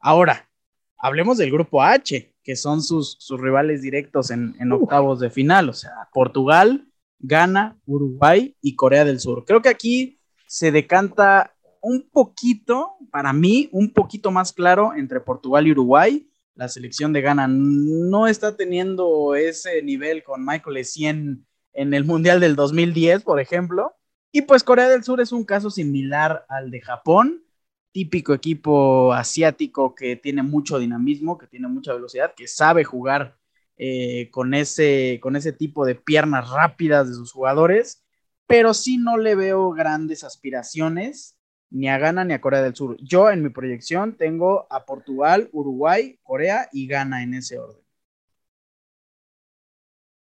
Ahora, hablemos del grupo H, que son sus, sus rivales directos en, en octavos de final, o sea, Portugal, Ghana, Uruguay y Corea del Sur. Creo que aquí se decanta un poquito, para mí, un poquito más claro entre Portugal y Uruguay. la selección de Ghana no está teniendo ese nivel con Michael Essien en el Mundial del 2010, por ejemplo. Y pues Corea del Sur es un caso similar al de Japón, típico equipo asiático que tiene mucho dinamismo, que tiene mucha velocidad, que sabe jugar eh, con, ese, con ese tipo de piernas rápidas de sus jugadores, pero sí no le veo grandes aspiraciones ni a Ghana ni a Corea del Sur. Yo en mi proyección tengo a Portugal, Uruguay, Corea y Ghana en ese orden.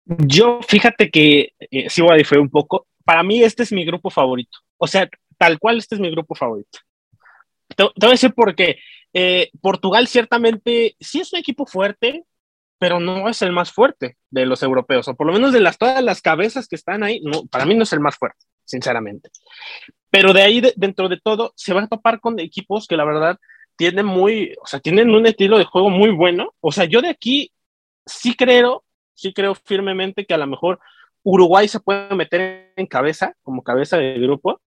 Yo, fíjate que eh, sí voy a diferir un poco. Para mí, este es mi grupo favorito. O sea, tal cual, este es mi grupo favorito. Te, voy a decir por qué. Eh, Portugal, ciertamente, sí es un equipo fuerte, pero no es el más fuerte de los europeos, o por lo menos de las, todas las cabezas que están ahí, no, para mí no es el más fuerte, sinceramente. Pero de ahí, dentro de todo, se va a topar con equipos que la verdad tienen muy, o sea, tienen un estilo de juego muy bueno. O sea, yo de aquí sí creo, sí creo firmemente que a lo mejor Uruguay se puede meter en cabeza, como cabeza de grupo,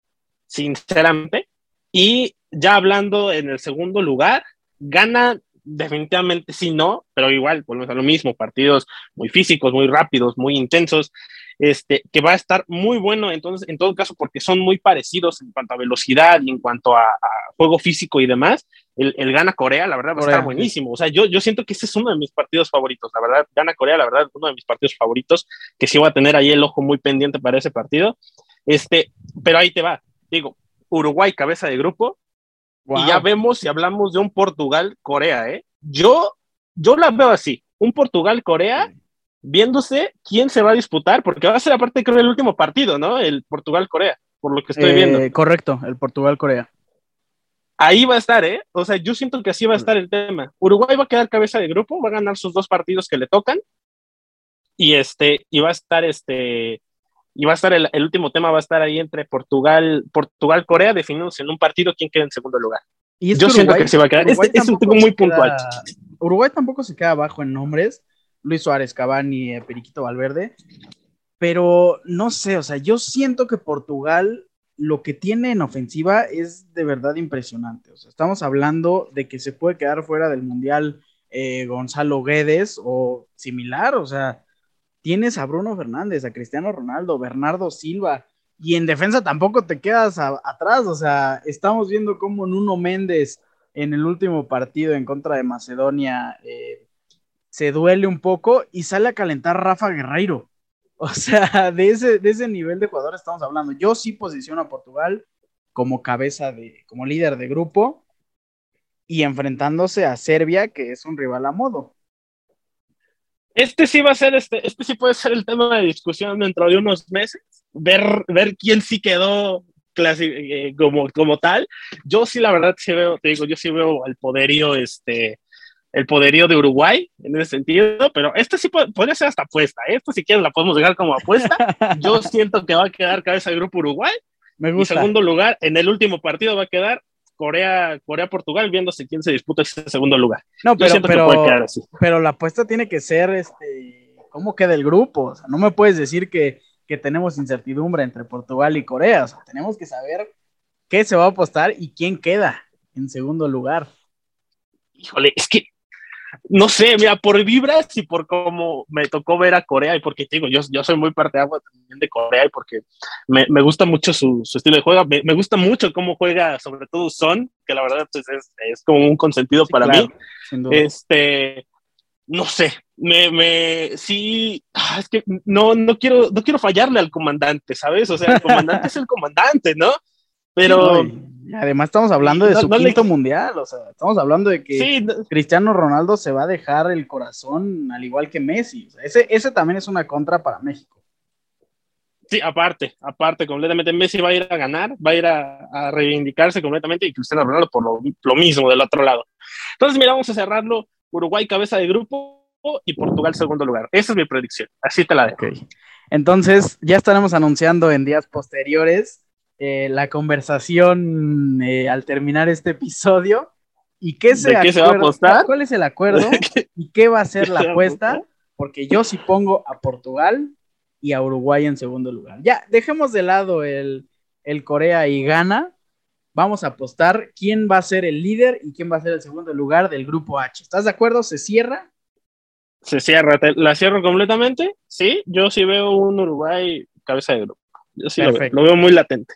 sinceramente. Y ya hablando en el segundo lugar, gana definitivamente sí, no, pero igual, volvemos a lo mismo, partidos muy físicos, muy rápidos, muy intensos este, que va a estar muy bueno, entonces, en todo caso, porque son muy parecidos en cuanto a velocidad y en cuanto a, juego físico y demás. El, el, Gana Corea, la verdad, va a estar buenísimo. O sea, yo, yo siento que ese es uno de mis partidos favoritos, la verdad. Gana Corea, la verdad, uno de mis partidos favoritos, que sí voy a tener ahí el ojo muy pendiente para ese partido. Este, pero ahí te va. Digo, Uruguay, cabeza de grupo, y ya vemos si hablamos de un Portugal-Corea, ¿eh? Yo, yo la veo así, un Portugal-Corea viéndose quién se va a disputar, porque va a ser aparte creo el último partido, ¿no? El Portugal-Corea, por lo que estoy viendo. Eh, correcto, el Portugal-Corea. Ahí va a estar, ¿eh? O sea, yo siento que así va a estar el tema. Uruguay va a quedar cabeza de grupo, va a ganar sus dos partidos que le tocan. Y este, y va a estar este, y va a estar el, último tema va a estar ahí entre Portugal, Portugal, Corea, definidos en un partido quién queda en segundo lugar. Y yo siento que se va a quedar. es un tema muy puntual. Uruguay tampoco se queda abajo en nombres. Luis Suárez, Cavani, eh, Periquito Valverde. Pero no sé, o sea, yo siento que Portugal lo que tiene en ofensiva es de verdad impresionante. O sea, estamos hablando de que se puede quedar fuera del Mundial eh, Gonzalo Guedes o similar. O sea, tienes a Bruno Fernández, a Cristiano Ronaldo, Bernardo Silva. Y en defensa tampoco te quedas atrás. O sea, estamos viendo cómo Nuno Méndez en el último partido en contra de Macedonia eh, se duele un poco y sale a calentar Rafa Guerreiro. O sea, de ese, de ese nivel de jugador estamos hablando. Yo sí posiciono a Portugal como cabeza de, como líder de grupo y enfrentándose a Serbia, que es un rival a modo. Este sí va a ser, este, este sí puede ser el tema de discusión dentro de unos meses, ver, ver quién sí quedó eh, como, como tal. Yo sí, la verdad, te digo, yo sí veo el poderío, este, el poderío de Uruguay en ese sentido, pero esta sí podría ser hasta apuesta. ¿eh? Esto si quieres la podemos dejar como apuesta. Yo siento que va a quedar cabeza del grupo Uruguay. Me gusta. Y segundo lugar, en el último partido va a quedar Corea, Corea, Portugal, viéndose quién se disputa ese segundo lugar. No, pero, pero, pero la apuesta tiene que ser este, cómo queda el grupo. O sea, no me puedes decir que, que tenemos incertidumbre entre Portugal y Corea. O sea, tenemos que saber qué se va a apostar y quién queda en segundo lugar. Híjole, es que no sé, mira, por vibras y por cómo me tocó ver a Corea y porque digo, yo, yo soy muy parte también de Corea y porque me, me gusta mucho su, su, estilo de juego, me, me, gusta mucho cómo juega, sobre todo Son, que la verdad pues, es, es, como un consentido para mí. Este, no sé, me, me, sí, ah, es que no, no quiero, no quiero fallarle al comandante, ¿sabes? O sea, el comandante es el comandante, ¿no? Pero... Además estamos hablando de su quinto mundial, o sea, estamos hablando de que Cristiano Ronaldo se va a dejar el corazón al igual que Messi. ese, ese también es una contra para México. Sí, aparte, aparte, completamente Messi va a ir a ganar, va a ir a, reivindicarse completamente y Cristiano Ronaldo por lo, lo, mismo del otro lado. Entonces, mira, vamos a cerrarlo. Uruguay cabeza de grupo y Portugal segundo lugar. Esa es mi predicción. Así te la dejo. Entonces, ya estaremos anunciando en días posteriores eh, la conversación eh, al terminar este episodio. ¿Y qué se, qué se va a apostar? ¿Cuál es el acuerdo? ¿Y qué va a ser la apuesta? Porque yo sí pongo a Portugal y a Uruguay en segundo lugar. Ya, dejemos de lado el, el Corea y Ghana. vamos a apostar quién va a ser el líder y quién va a ser el segundo lugar del grupo H. ¿Estás de acuerdo? ¿Se cierra? Se cierra, la cierro completamente. Sí, yo sí veo un Uruguay cabeza de grupo. Yo sí lo veo, lo veo muy latente.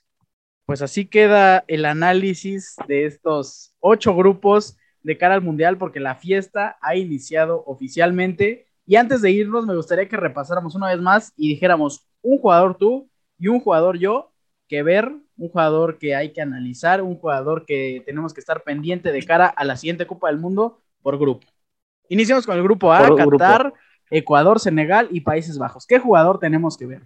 Pues así queda el análisis de estos ocho grupos de cara al Mundial, porque la fiesta ha iniciado oficialmente. Y antes de irnos, me gustaría que repasáramos una vez más y dijéramos un jugador tú y un jugador yo que ver, un jugador que hay que analizar, un jugador que tenemos que estar pendiente de cara a la siguiente Copa del Mundo por grupo. Iniciamos con el grupo A, Qatar, Ecuador, Senegal y Países Bajos. ¿Qué jugador tenemos que ver?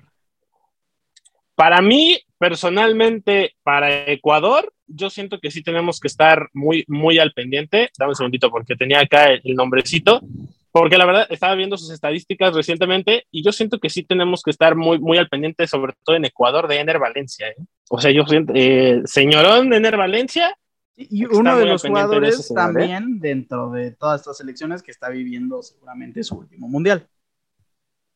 Para mí, personalmente, para Ecuador, yo siento que sí tenemos que estar muy, muy al pendiente. Dame un segundito porque tenía acá el nombrecito. Porque la verdad, estaba viendo sus estadísticas recientemente y yo siento que sí tenemos que estar muy, muy al pendiente, sobre todo en Ecuador, de Ener Valencia. ¿eh? O sea, yo siento, eh, señorón de Ener Valencia. Y uno de los jugadores ¿eh? también dentro de todas estas elecciones que está viviendo seguramente su último mundial.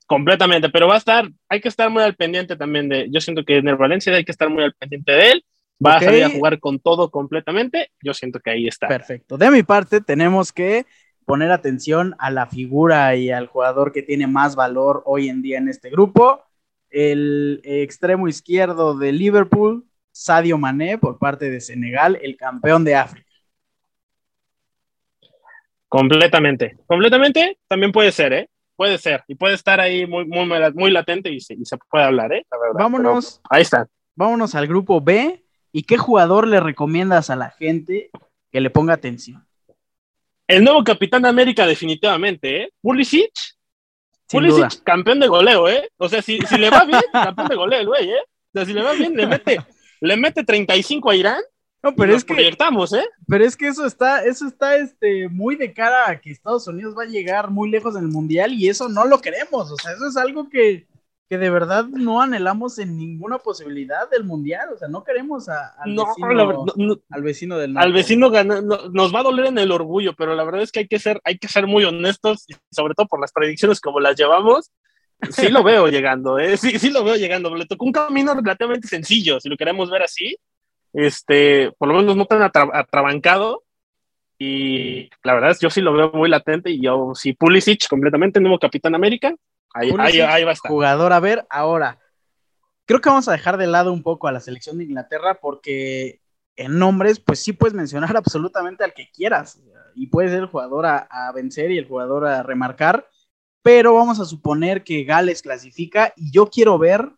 Completamente, pero va a estar, hay que estar muy al pendiente también de, yo siento que Ener Valencia hay que estar muy al pendiente de él va a salir a jugar con todo completamente, yo siento que ahí está. Perfecto. De mi parte, tenemos que poner atención a la figura y al jugador que tiene más valor hoy en día en este grupo. El extremo izquierdo de Liverpool, Sadio Mané, por parte de Senegal, el campeón de África. Completamente, completamente también puede ser, ¿eh? Puede ser, y puede estar ahí muy, muy, muy latente y se, puede hablar, ¿eh? vámonos, ahí está. Vámonos al grupo B. ¿Y qué jugador le recomiendas a la gente que le ponga atención? El nuevo capitán de América, definitivamente, ¿eh? Pulisic. Pulisic, campeón de goleo, ¿eh? O sea, si, le va bien, campeón de goleo, güey, ¿eh? O sea, si le va bien, le mete, le mete 35 a Irán. No, pero es que proyectamos, ¿eh? Pero es que eso está, eso está este, muy de cara a que Estados Unidos va a llegar muy lejos en el mundial y eso no lo queremos. O sea, eso es algo que, que de verdad no anhelamos en ninguna posibilidad del mundial, o sea, no queremos a, al, vecino, al vecino del Al vecino nos va a doler en el orgullo, pero la verdad es que hay que ser, hay que ser muy honestos, y sobre todo por las predicciones como las llevamos, sí lo veo llegando, ¿eh? sí, sí lo veo llegando, le tocó un camino relativamente sencillo, si lo queremos ver así, este, por lo menos no tan atrabancado, y la verdad es que yo sí lo veo muy latente, y yo sí, Pulisic completamente, nuevo Capitán América, Ahí, ahí, va a estar. Jugador a ver, ahora, creo que vamos a dejar de lado un poco a la selección de Inglaterra porque en nombres, pues sí puedes mencionar absolutamente al que quieras y puede ser el jugador a, vencer y el jugador a remarcar, pero vamos a suponer que Gales clasifica y yo quiero ver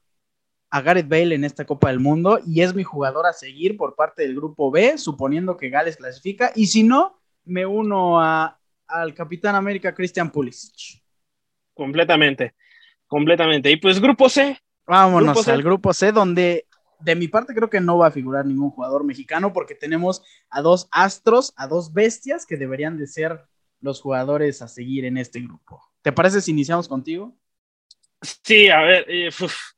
a Gareth Bale en esta Copa del Mundo y es mi jugador a seguir por parte del grupo B, suponiendo que Gales clasifica y si no, me uno a, al Capitán América Christian Pulisic. Completamente, completamente. Y pues grupo C. Vámonos al grupo C, donde de mi parte creo que no va a figurar ningún jugador mexicano porque tenemos a dos astros, a dos bestias que deberían de ser los jugadores a seguir en este grupo. ¿Te parece si iniciamos contigo? Sí, a ver, eh,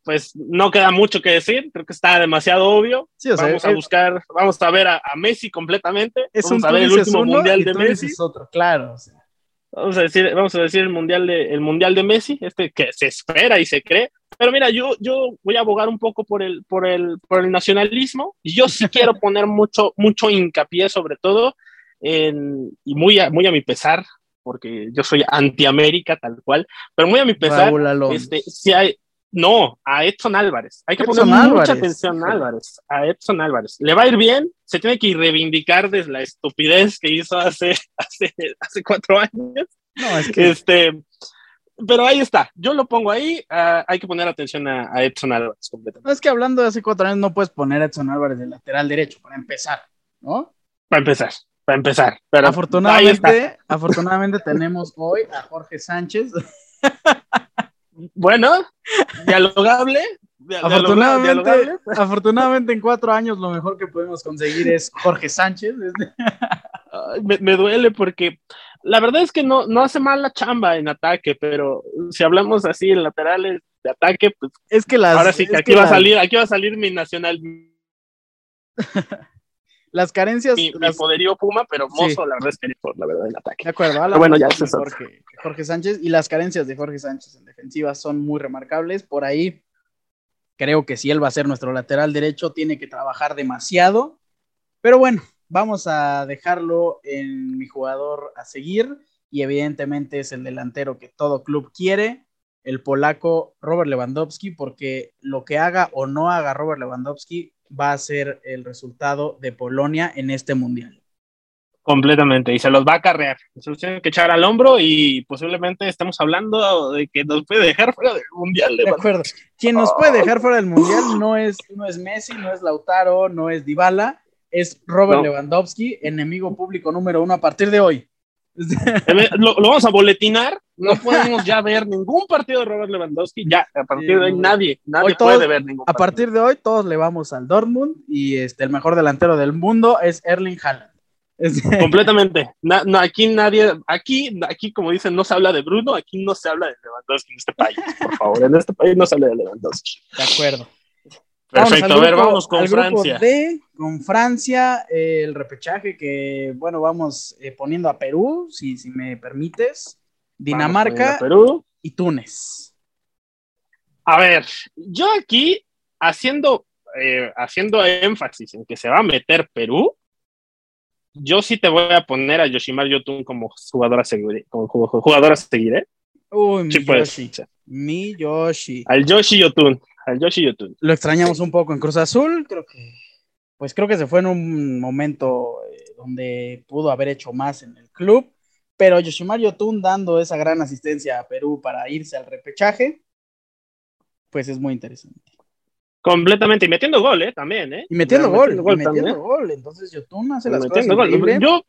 pues no queda mucho que decir, creo que está demasiado obvio. vamos a buscar, vamos a ver a, Messi completamente. Es vamos un a ver el último mundial de Messi. otro, claro. Vamos a decir, vamos a decir el mundial de, el mundial de Messi, este que se espera y se cree. Pero mira, yo, yo voy a abogar un poco por el, por el, por el nacionalismo. Y yo sí quiero poner mucho, mucho hincapié, sobre todo, en, y muy a, muy a mi pesar, porque yo soy anti-América tal cual, pero muy a mi pesar, este, si hay, no, a Edson Álvarez. Hay que poner mucha atención a Álvarez, a Edson Álvarez. Le va a ir bien, se tiene que reivindicar de la estupidez que hizo hace, hace, hace cuatro años. No, es que... Este, pero ahí está, yo lo pongo ahí, ah, hay que poner atención a, Edson Álvarez completamente. No, es que hablando de hace cuatro años no puedes poner a Edson Álvarez de lateral derecho, para empezar, ¿no? Para empezar, para empezar. Pero afortunadamente, afortunadamente tenemos hoy a Jorge Sánchez. Bueno, dialogable. afortunadamente, afortunadamente en cuatro años lo mejor que podemos conseguir es Jorge Sánchez. me, duele porque la verdad es que no, no hace mal la chamba en ataque, pero si hablamos así en laterales de ataque, pues es que las, ahora sí que aquí va a salir, aquí va a salir mi nacional. las carencias. Mi, poderío Puma, pero Mozo, la verdad es que por la verdad, en ataque. De acuerdo, bueno, ya es Jorge, Jorge Sánchez y las carencias de Jorge Sánchez en defensiva son muy remarcables. Por ahí, creo que si él va a ser nuestro lateral derecho, tiene que trabajar demasiado. Pero bueno, vamos a dejarlo en mi jugador a seguir y evidentemente es el delantero que todo club quiere, el polaco Robert Lewandowski, porque lo que haga o no haga Robert Lewandowski va a ser el resultado de Polonia en este mundial. Completamente, y se los va a carrear. Se los tienen que echar al hombro y posiblemente estamos hablando de que nos puede dejar fuera del mundial. De acuerdo. Quien nos puede dejar fuera del mundial no es, no es Messi, no es Lautaro, no es Dybala, es Robert Lewandowski, enemigo público número uno a partir de hoy. lo, vamos a boletinar. No podemos ya ver ningún partido de Robert Lewandowski. Ya, a partir de hoy nadie, nadie puede ver ningún A partir de hoy todos le vamos al Dortmund y este, el mejor delantero del mundo es Erling Haaland. Completamente. no, aquí nadie, aquí, aquí como dicen, no se habla de Bruno, aquí no se habla de Lewandowski en este país, por favor. En este país no se habla de Lewandowski. De acuerdo. Perfecto, a ver, vamos con Francia. con Francia, eh, el repechaje que, bueno, vamos eh, poniendo a Perú, si, si me permites, Dinamarca Perú. y Túnez. A ver, yo aquí, haciendo, eh, haciendo énfasis en que se va a meter Perú, yo sí te voy a poner a Yoshimar Yotun como jugador a seguir, como jugador a seguir, ¿eh? Uy, mi Yoshi. Mi Yoshi. Al Yoshi Yotun. Al Yoshi Yotun. Lo extrañamos un poco en Cruz Azul, creo que. Pues creo que se fue en un momento eh, donde pudo haber hecho más en el club. Pero Yoshimar Yotun dando esa gran asistencia a Perú para irse al repechaje, pues es muy interesante. Completamente, y metiendo gol, ¿eh? También, ¿eh? Y metiendo gol, y metiendo gol. Entonces Yotun hace las cosas gol. Yo,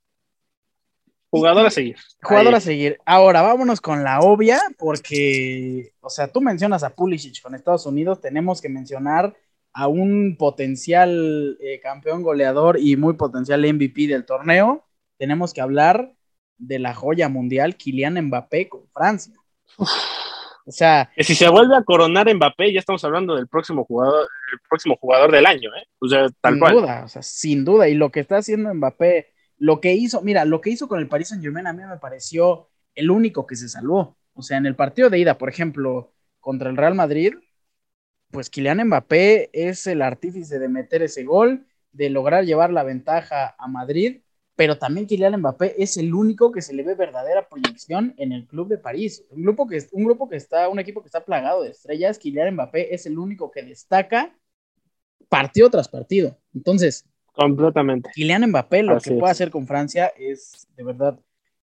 jugador a seguir. Jugador a seguir. Ahora, vámonos con la obvia, porque, o sea, tú mencionas a Pulisic con Estados Unidos, tenemos que mencionar a un potencial eh, campeón goleador y muy potencial MVP del torneo. Tenemos que hablar de la joya mundial Kylian Mbappé con Francia. O sea, si se vuelve a coronar Mbappé, ya estamos hablando del próximo jugador, el próximo jugador del año, ¿eh? O sea, tal sin duda, o sea, sin duda. Y lo que está haciendo Mbappé, lo que hizo, mira, lo que hizo con el Paris Saint Germain a mí me pareció el único que se salvó. O sea, en el partido de ida, por ejemplo, contra el Real Madrid, pues Kylian Mbappé es el artífice de meter ese gol, de lograr llevar la ventaja a Madrid pero también Kylian Mbappé es el único que se le ve verdadera proyección en el club de París. Un grupo que, un grupo que está, un equipo que está plagado de estrellas, Kylian Mbappé es el único que destaca partido tras partido. Entonces, completamente. Kylian Mbappé lo que puede hacer con Francia es de verdad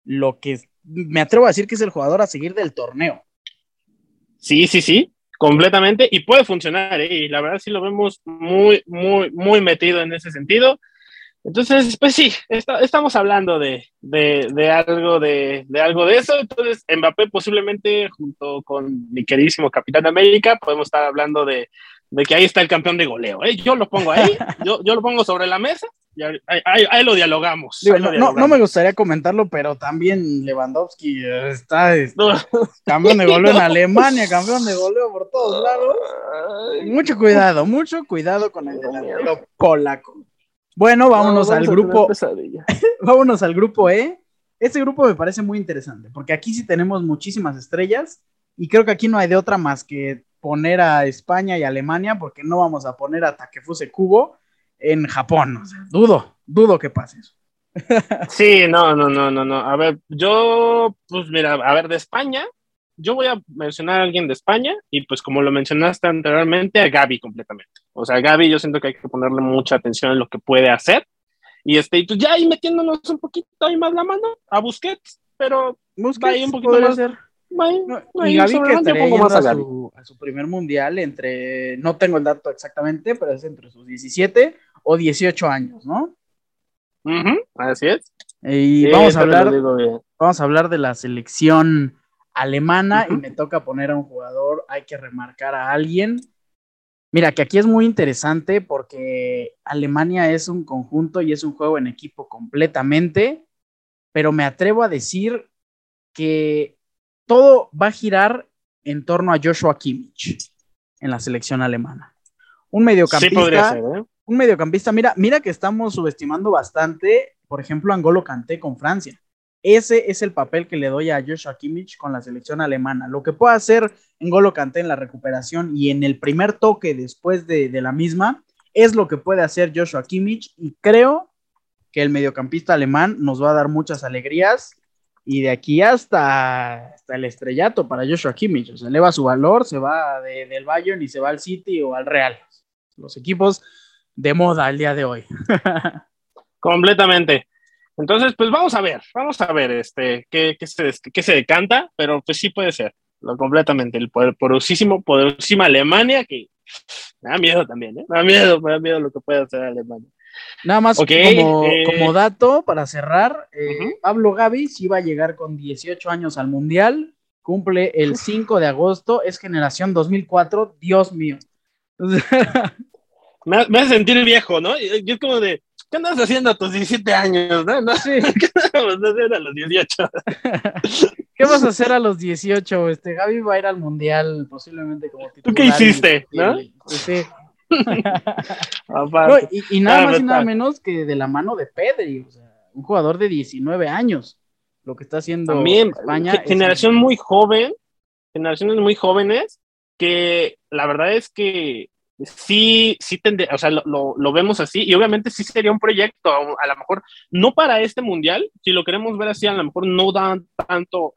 lo que me atrevo a decir que es el jugador a seguir del torneo. Sí, sí, sí, completamente y puede funcionar, ¿eh? y la verdad sí lo vemos muy, muy, muy metido en ese sentido. Entonces, pues sí, estamos hablando de, algo de, algo de eso. Entonces, Mbappé posiblemente junto con mi queridísimo Capitán de América, podemos estar hablando de, que ahí está el campeón de goleo. ¿eh? Yo lo pongo ahí, yo, yo lo pongo sobre la mesa y ahí, lo, dialogamos, no, me gustaría comentarlo, pero también Lewandowski está, campeón de goleo en Alemania, campeón de goleo por todos lados. Mucho cuidado, mucho cuidado con el delantero polaco. Bueno, vámonos al grupo. vámonos al grupo E. Este grupo me parece muy interesante, porque aquí sí tenemos muchísimas estrellas y creo que aquí no hay de otra más que poner a España y Alemania, porque no vamos a poner a Takefuse Kubo en Japón. dudo, dudo que pase eso. Sí, no, no, no, no, no. A ver, yo, pues mira, a ver, de España, yo voy a mencionar a alguien de España y pues como lo mencionaste anteriormente, a Gaby completamente. O sea, Gaby yo siento que hay que ponerle mucha atención en lo que puede hacer. Y este, pues ya ahí metiéndonos un poquito ahí más la mano a Busquets, pero Busquets ahí un poquito más. Ser. y Gaby que estaría más a, su, a, su, primer mundial entre, no tengo el dato exactamente, pero es entre sus 17 o 18 años, ¿no? así es. Y vamos a hablar, vamos a hablar de la selección alemana y me toca poner a un jugador, hay que remarcar a alguien. Mira, que aquí es muy interesante porque Alemania es un conjunto y es un juego en equipo completamente, pero me atrevo a decir que todo va a girar en torno a Joshua Kimmich en la selección alemana. Un mediocampista, ¿eh? un mediocampista, mira, mira que estamos subestimando bastante, por ejemplo, Angolo Kanté con Francia. Ese es el papel que le doy a Joshua Kimmich con la selección alemana. Lo que puede hacer en Golo Kanté en la recuperación y en el primer toque después de, la misma es lo que puede hacer Joshua Kimmich y creo que el mediocampista alemán nos va a dar muchas alegrías y de aquí hasta, hasta el estrellato para Joshua Kimmich. O sea, eleva su valor, se va del Bayern y se va al City o al Real. Los equipos de moda al día de hoy. Completamente. Entonces, pues vamos a ver, vamos a ver este, qué, se, qué se decanta, pero pues sí puede ser, lo, completamente. El poderosísimo, poderosísima Alemania, que me da miedo también, ¿eh? Me da miedo, me da miedo lo que puede hacer Alemania. Nada más como, eh, como, dato para cerrar, eh, Pablo Gavi sí va a llegar con 18 años al Mundial, cumple el 5 de agosto, es generación 2004, Dios mío. me, me hace sentir viejo, ¿no? Yo es como de, ¿qué andas haciendo a tus 17 años? ¿no? no sí. ¿Qué vas a hacer a los 18? ¿Qué vas a hacer a los 18? Este, Gaby va a ir al mundial posiblemente como titular. ¿Tú qué hiciste? ¿no? Sí. y, nada más y nada menos que de la mano de Pedri, o sea, un jugador de 19 años. Lo que está haciendo También, España. Generación muy joven, generaciones muy jóvenes, que la verdad es que sí, sí tendría, o sea, lo, lo, vemos así y obviamente sí sería un proyecto, a, lo mejor no para este mundial, si lo queremos ver así, a lo mejor no dan tanto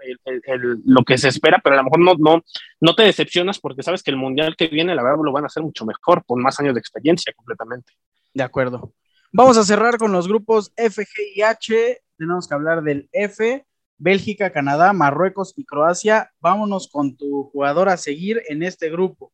lo que se espera, pero a lo mejor no, no, no te decepcionas porque sabes que el mundial que viene, la verdad, lo van a hacer mucho mejor, con más años de experiencia completamente. De acuerdo. Vamos a cerrar con los grupos F, G y H. Tenemos que hablar del F, Bélgica, Canadá, Marruecos y Croacia. Vámonos con tu jugador a seguir en este grupo.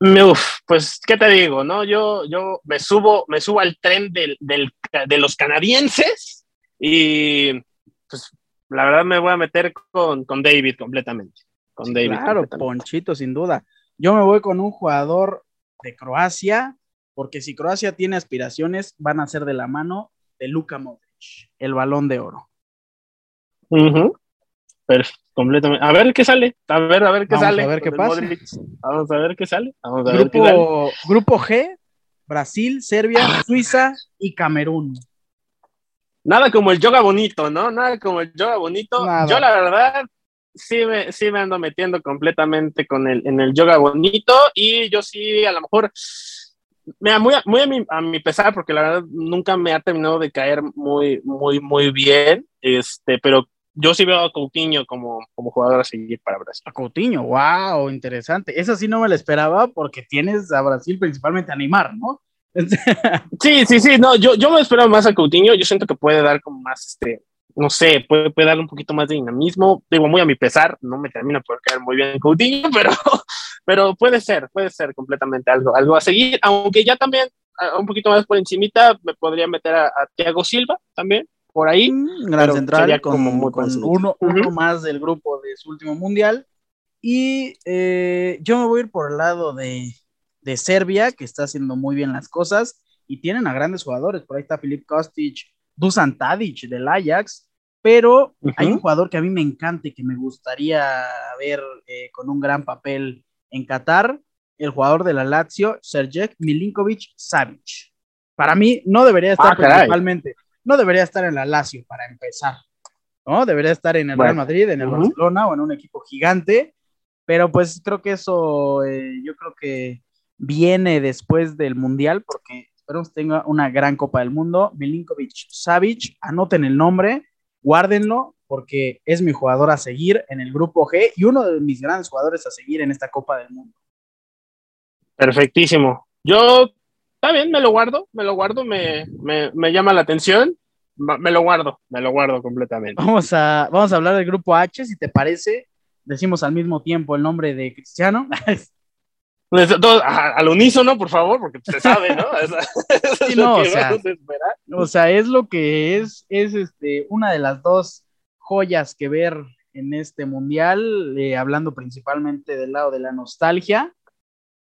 Uf, pues, ¿qué te digo? No? Yo, yo me subo, me subo al tren del, del, de los canadienses y pues la verdad me voy a meter con, con David completamente. Con David claro, Ponchito, sin duda. Yo me voy con un jugador de Croacia, porque si Croacia tiene aspiraciones, van a ser de la mano de Luka Modric, el balón de oro. Perfecto. Completamente. A ver qué sale. A ver, a ver qué sale. A ver qué pasa. Vamos a ver qué sale. Vamos a grupo, ver qué sale. Grupo G, Brasil, Serbia, Suiza y Camerún. Nada como el yoga bonito, ¿no? Nada como el yoga bonito. Yo la verdad sí me, sí me ando metiendo completamente con el, en el yoga bonito y yo sí a lo mejor mira, muy, muy a, mi, a mi pesar, porque la verdad nunca me ha terminado de caer muy, muy, muy bien, este, pero yo sí veo a Coutinho como, como jugador a seguir para Brasil. A Coutinho, wow, interesante. Eso sí no me lo esperaba porque tienes a Brasil principalmente a Neymar, ¿no? sí, sí, sí, no, yo, yo me esperaba más a Coutinho, yo siento que puede dar como más, este, no sé, puede, puede darle un poquito más de dinamismo, digo, muy a mi pesar, no me termina por caer muy bien Coutinho, pero, pero puede ser, puede ser completamente algo, algo a seguir, aunque ya también, un poquito más por encimita, me podría meter a, a Thiago Silva también, por ahí. Mm, gran central con, uno, uno más del grupo de su último mundial. Y eh, yo me voy a ir por el lado de, de, Serbia, que está haciendo muy bien las cosas. Y tienen a grandes jugadores. Por ahí está Filip Kostic, Dusan Tadic del Ajax. Pero hay un jugador que a mí me encanta y que me gustaría ver eh, con un gran papel en Qatar. El jugador de la Lazio, Sergej Milinkovic Savic. Para mí no debería estar ah, principalmente no debería estar en la Lazio para empezar, ¿no? Debería estar en el Real Madrid, en el Barcelona o en un equipo gigante, pero pues creo que eso, eh, yo creo que viene después del Mundial, porque esperemos tenga una gran Copa del Mundo. Milinkovic Savic, anoten el nombre, guárdenlo, porque es mi jugador a seguir en el grupo G y uno de mis grandes jugadores a seguir en esta Copa del Mundo. Perfectísimo. Yo está bien, me lo guardo, me lo guardo, me, me, llama la atención, me lo guardo, me lo guardo completamente. Vamos a, vamos a hablar del grupo H, si te parece. Decimos al mismo tiempo el nombre de Cristiano. al unísono, por favor, porque se sabe, ¿no? o, sea, es lo que es, es este, una de las dos joyas que ver en este mundial, eh, hablando principalmente del lado de la nostalgia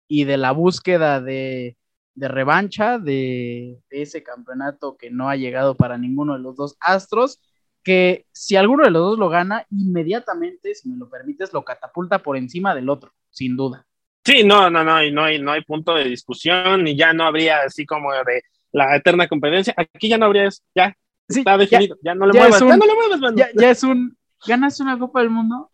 y de la búsqueda de, de revancha de, ese campeonato que no ha llegado para ninguno de los dos astros, que si alguno de los dos lo gana, inmediatamente, si me lo permites, lo catapulta por encima del otro, sin duda. Sí, no, no, no, y no hay, no hay punto de discusión, y ya no habría así como de la eterna competencia. Aquí ya no habría eso, ya está definido, ya, no le muevas, ya no le muevas, ya, ya, es un, ganas una Copa del Mundo,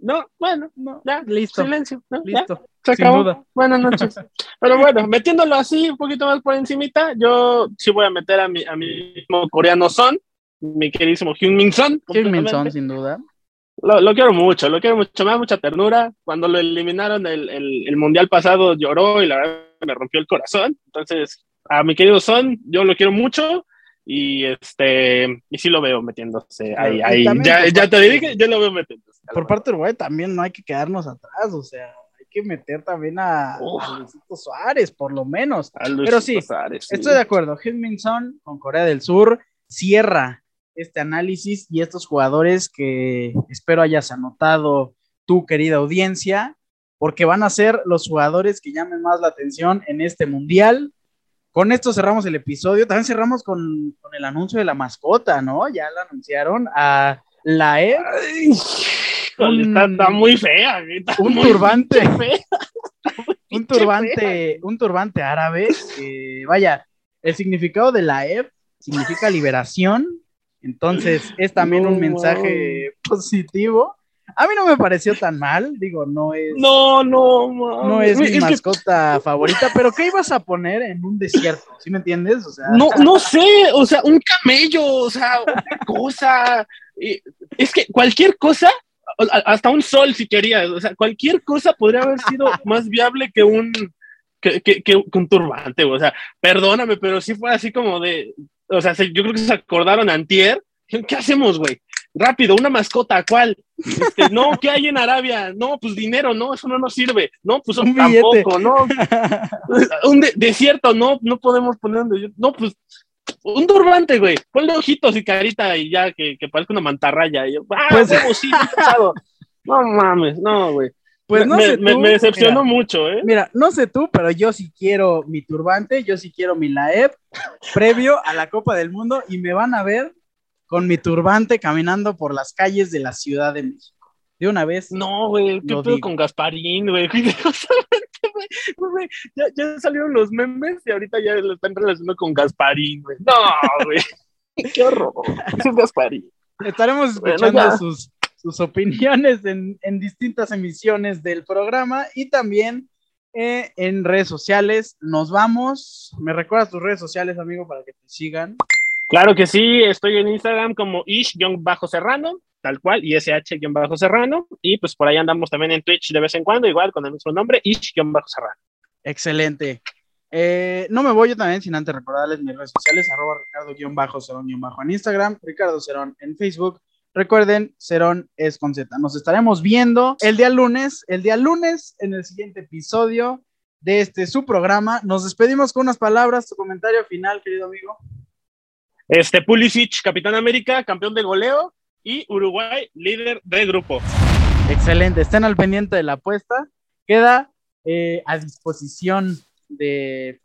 No, bueno, no, ya, listo. Silencio, listo. se acabó. Buenas noches. Pero bueno, metiéndolo así un poquito más por encimita, yo sí voy a meter a mi, a mi mismo coreano Son, mi queridísimo Hyun Min Son. Hyun Min Son, sin duda. Lo, quiero mucho, lo quiero mucho, me da mucha ternura. Cuando lo eliminaron el, el, el, mundial pasado lloró y la verdad me rompió el corazón. Entonces, a mi querido Son, yo lo quiero mucho y este y sí lo veo metiéndose ahí, ahí. Ya, ya, te dije, yo lo veo metiéndose. Por parte de Uruguay también no hay que quedarnos atrás, o sea, hay que meter también a, Luisito Suárez, por lo menos. Pero sí, estoy de acuerdo. Min Son con Corea del Sur cierra este análisis y estos jugadores que espero hayas anotado tu querida audiencia, porque van a ser los jugadores que llamen más la atención en este mundial. Con esto cerramos el episodio. También cerramos con, el anuncio de la mascota, ¿no? Ya la anunciaron a la E. está, muy fea. un turbante. un turbante, un turbante árabe. vaya, el significado de la E significa liberación. Entonces, es también un mensaje positivo. A mí no me pareció tan mal, digo, no es. No, no, no es mi mascota favorita, pero ¿qué ibas a poner en un desierto? ¿Sí me entiendes? O sea, no, no sé, o sea, un camello, o sea, una cosa. Es que cualquier cosa, hasta un sol si querías, o sea, cualquier cosa podría haber sido más viable que un, que, que, que un turbante, o sea, perdóname, pero sí fue así como de, o sea, yo creo que se acordaron antier, ¿qué hacemos, güey? rápido, una mascota, ¿cuál? Este, no, ¿qué hay en Arabia? No, pues dinero, no, eso no nos sirve. No, pues un tampoco, no. un desierto, no, no podemos poner un No, pues un turbante, güey. Ponle ojitos y carita y ya que, que parezca una mantarraya. Y yo, ah, pues... sí, No mames, no, güey. Pues no me, sé me, decepcionó mucho, ¿eh? Mira, no sé tú, pero yo sí quiero mi turbante, yo sí quiero mi LAEP previo a la Copa del Mundo y me van a ver con mi turbante caminando por las calles de la Ciudad de México. De una vez. No, güey, ¿qué pedo con Gasparín, güey? ya, ya, salieron los memes y ahorita ya lo están relacionando con Gasparín, güey. No, güey. Qué horror. Es Gasparín. Estaremos escuchando sus, sus opiniones en, en, distintas emisiones del programa y también eh, en redes sociales. Nos vamos. ¿Me recuerdas tus redes sociales, amigo, para que te sigan? Claro que sí, estoy en Instagram como ish-serrano, tal cual, ish-serrano, y pues por ahí andamos también en Twitch de vez en cuando, igual con el mismo nombre, ish-serrano. Excelente. Eh, no me voy yo también sin antes recordarles mis redes sociales, arroba ricardo-cerón-bajo en Instagram, Ricardo Cerón en Facebook. Recuerden, Cerón es con Z. Nos estaremos viendo el día lunes, el día lunes en el siguiente episodio de este su programa. Nos despedimos con unas palabras, tu comentario final, querido amigo. Este, Pulisic, Capitán América, campeón de goleo, y Uruguay, líder del grupo. Excelente, estén al pendiente de la apuesta. Queda eh, a disposición de,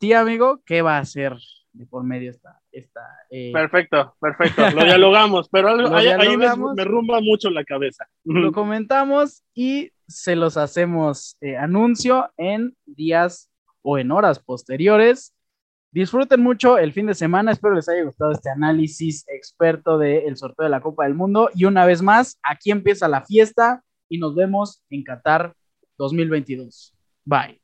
ti, amigo, qué va a hacer de por medio esta. esta eh, Perfecto, perfecto, lo dialogamos, pero ahí, me, rumba mucho la cabeza. Lo comentamos y se los hacemos eh, anuncio en días o en horas posteriores. Disfruten mucho el fin de semana. Espero les haya gustado este análisis experto del sorteo de la Copa del Mundo. Y una vez más, aquí empieza la fiesta y nos vemos en Qatar 2022. Bye.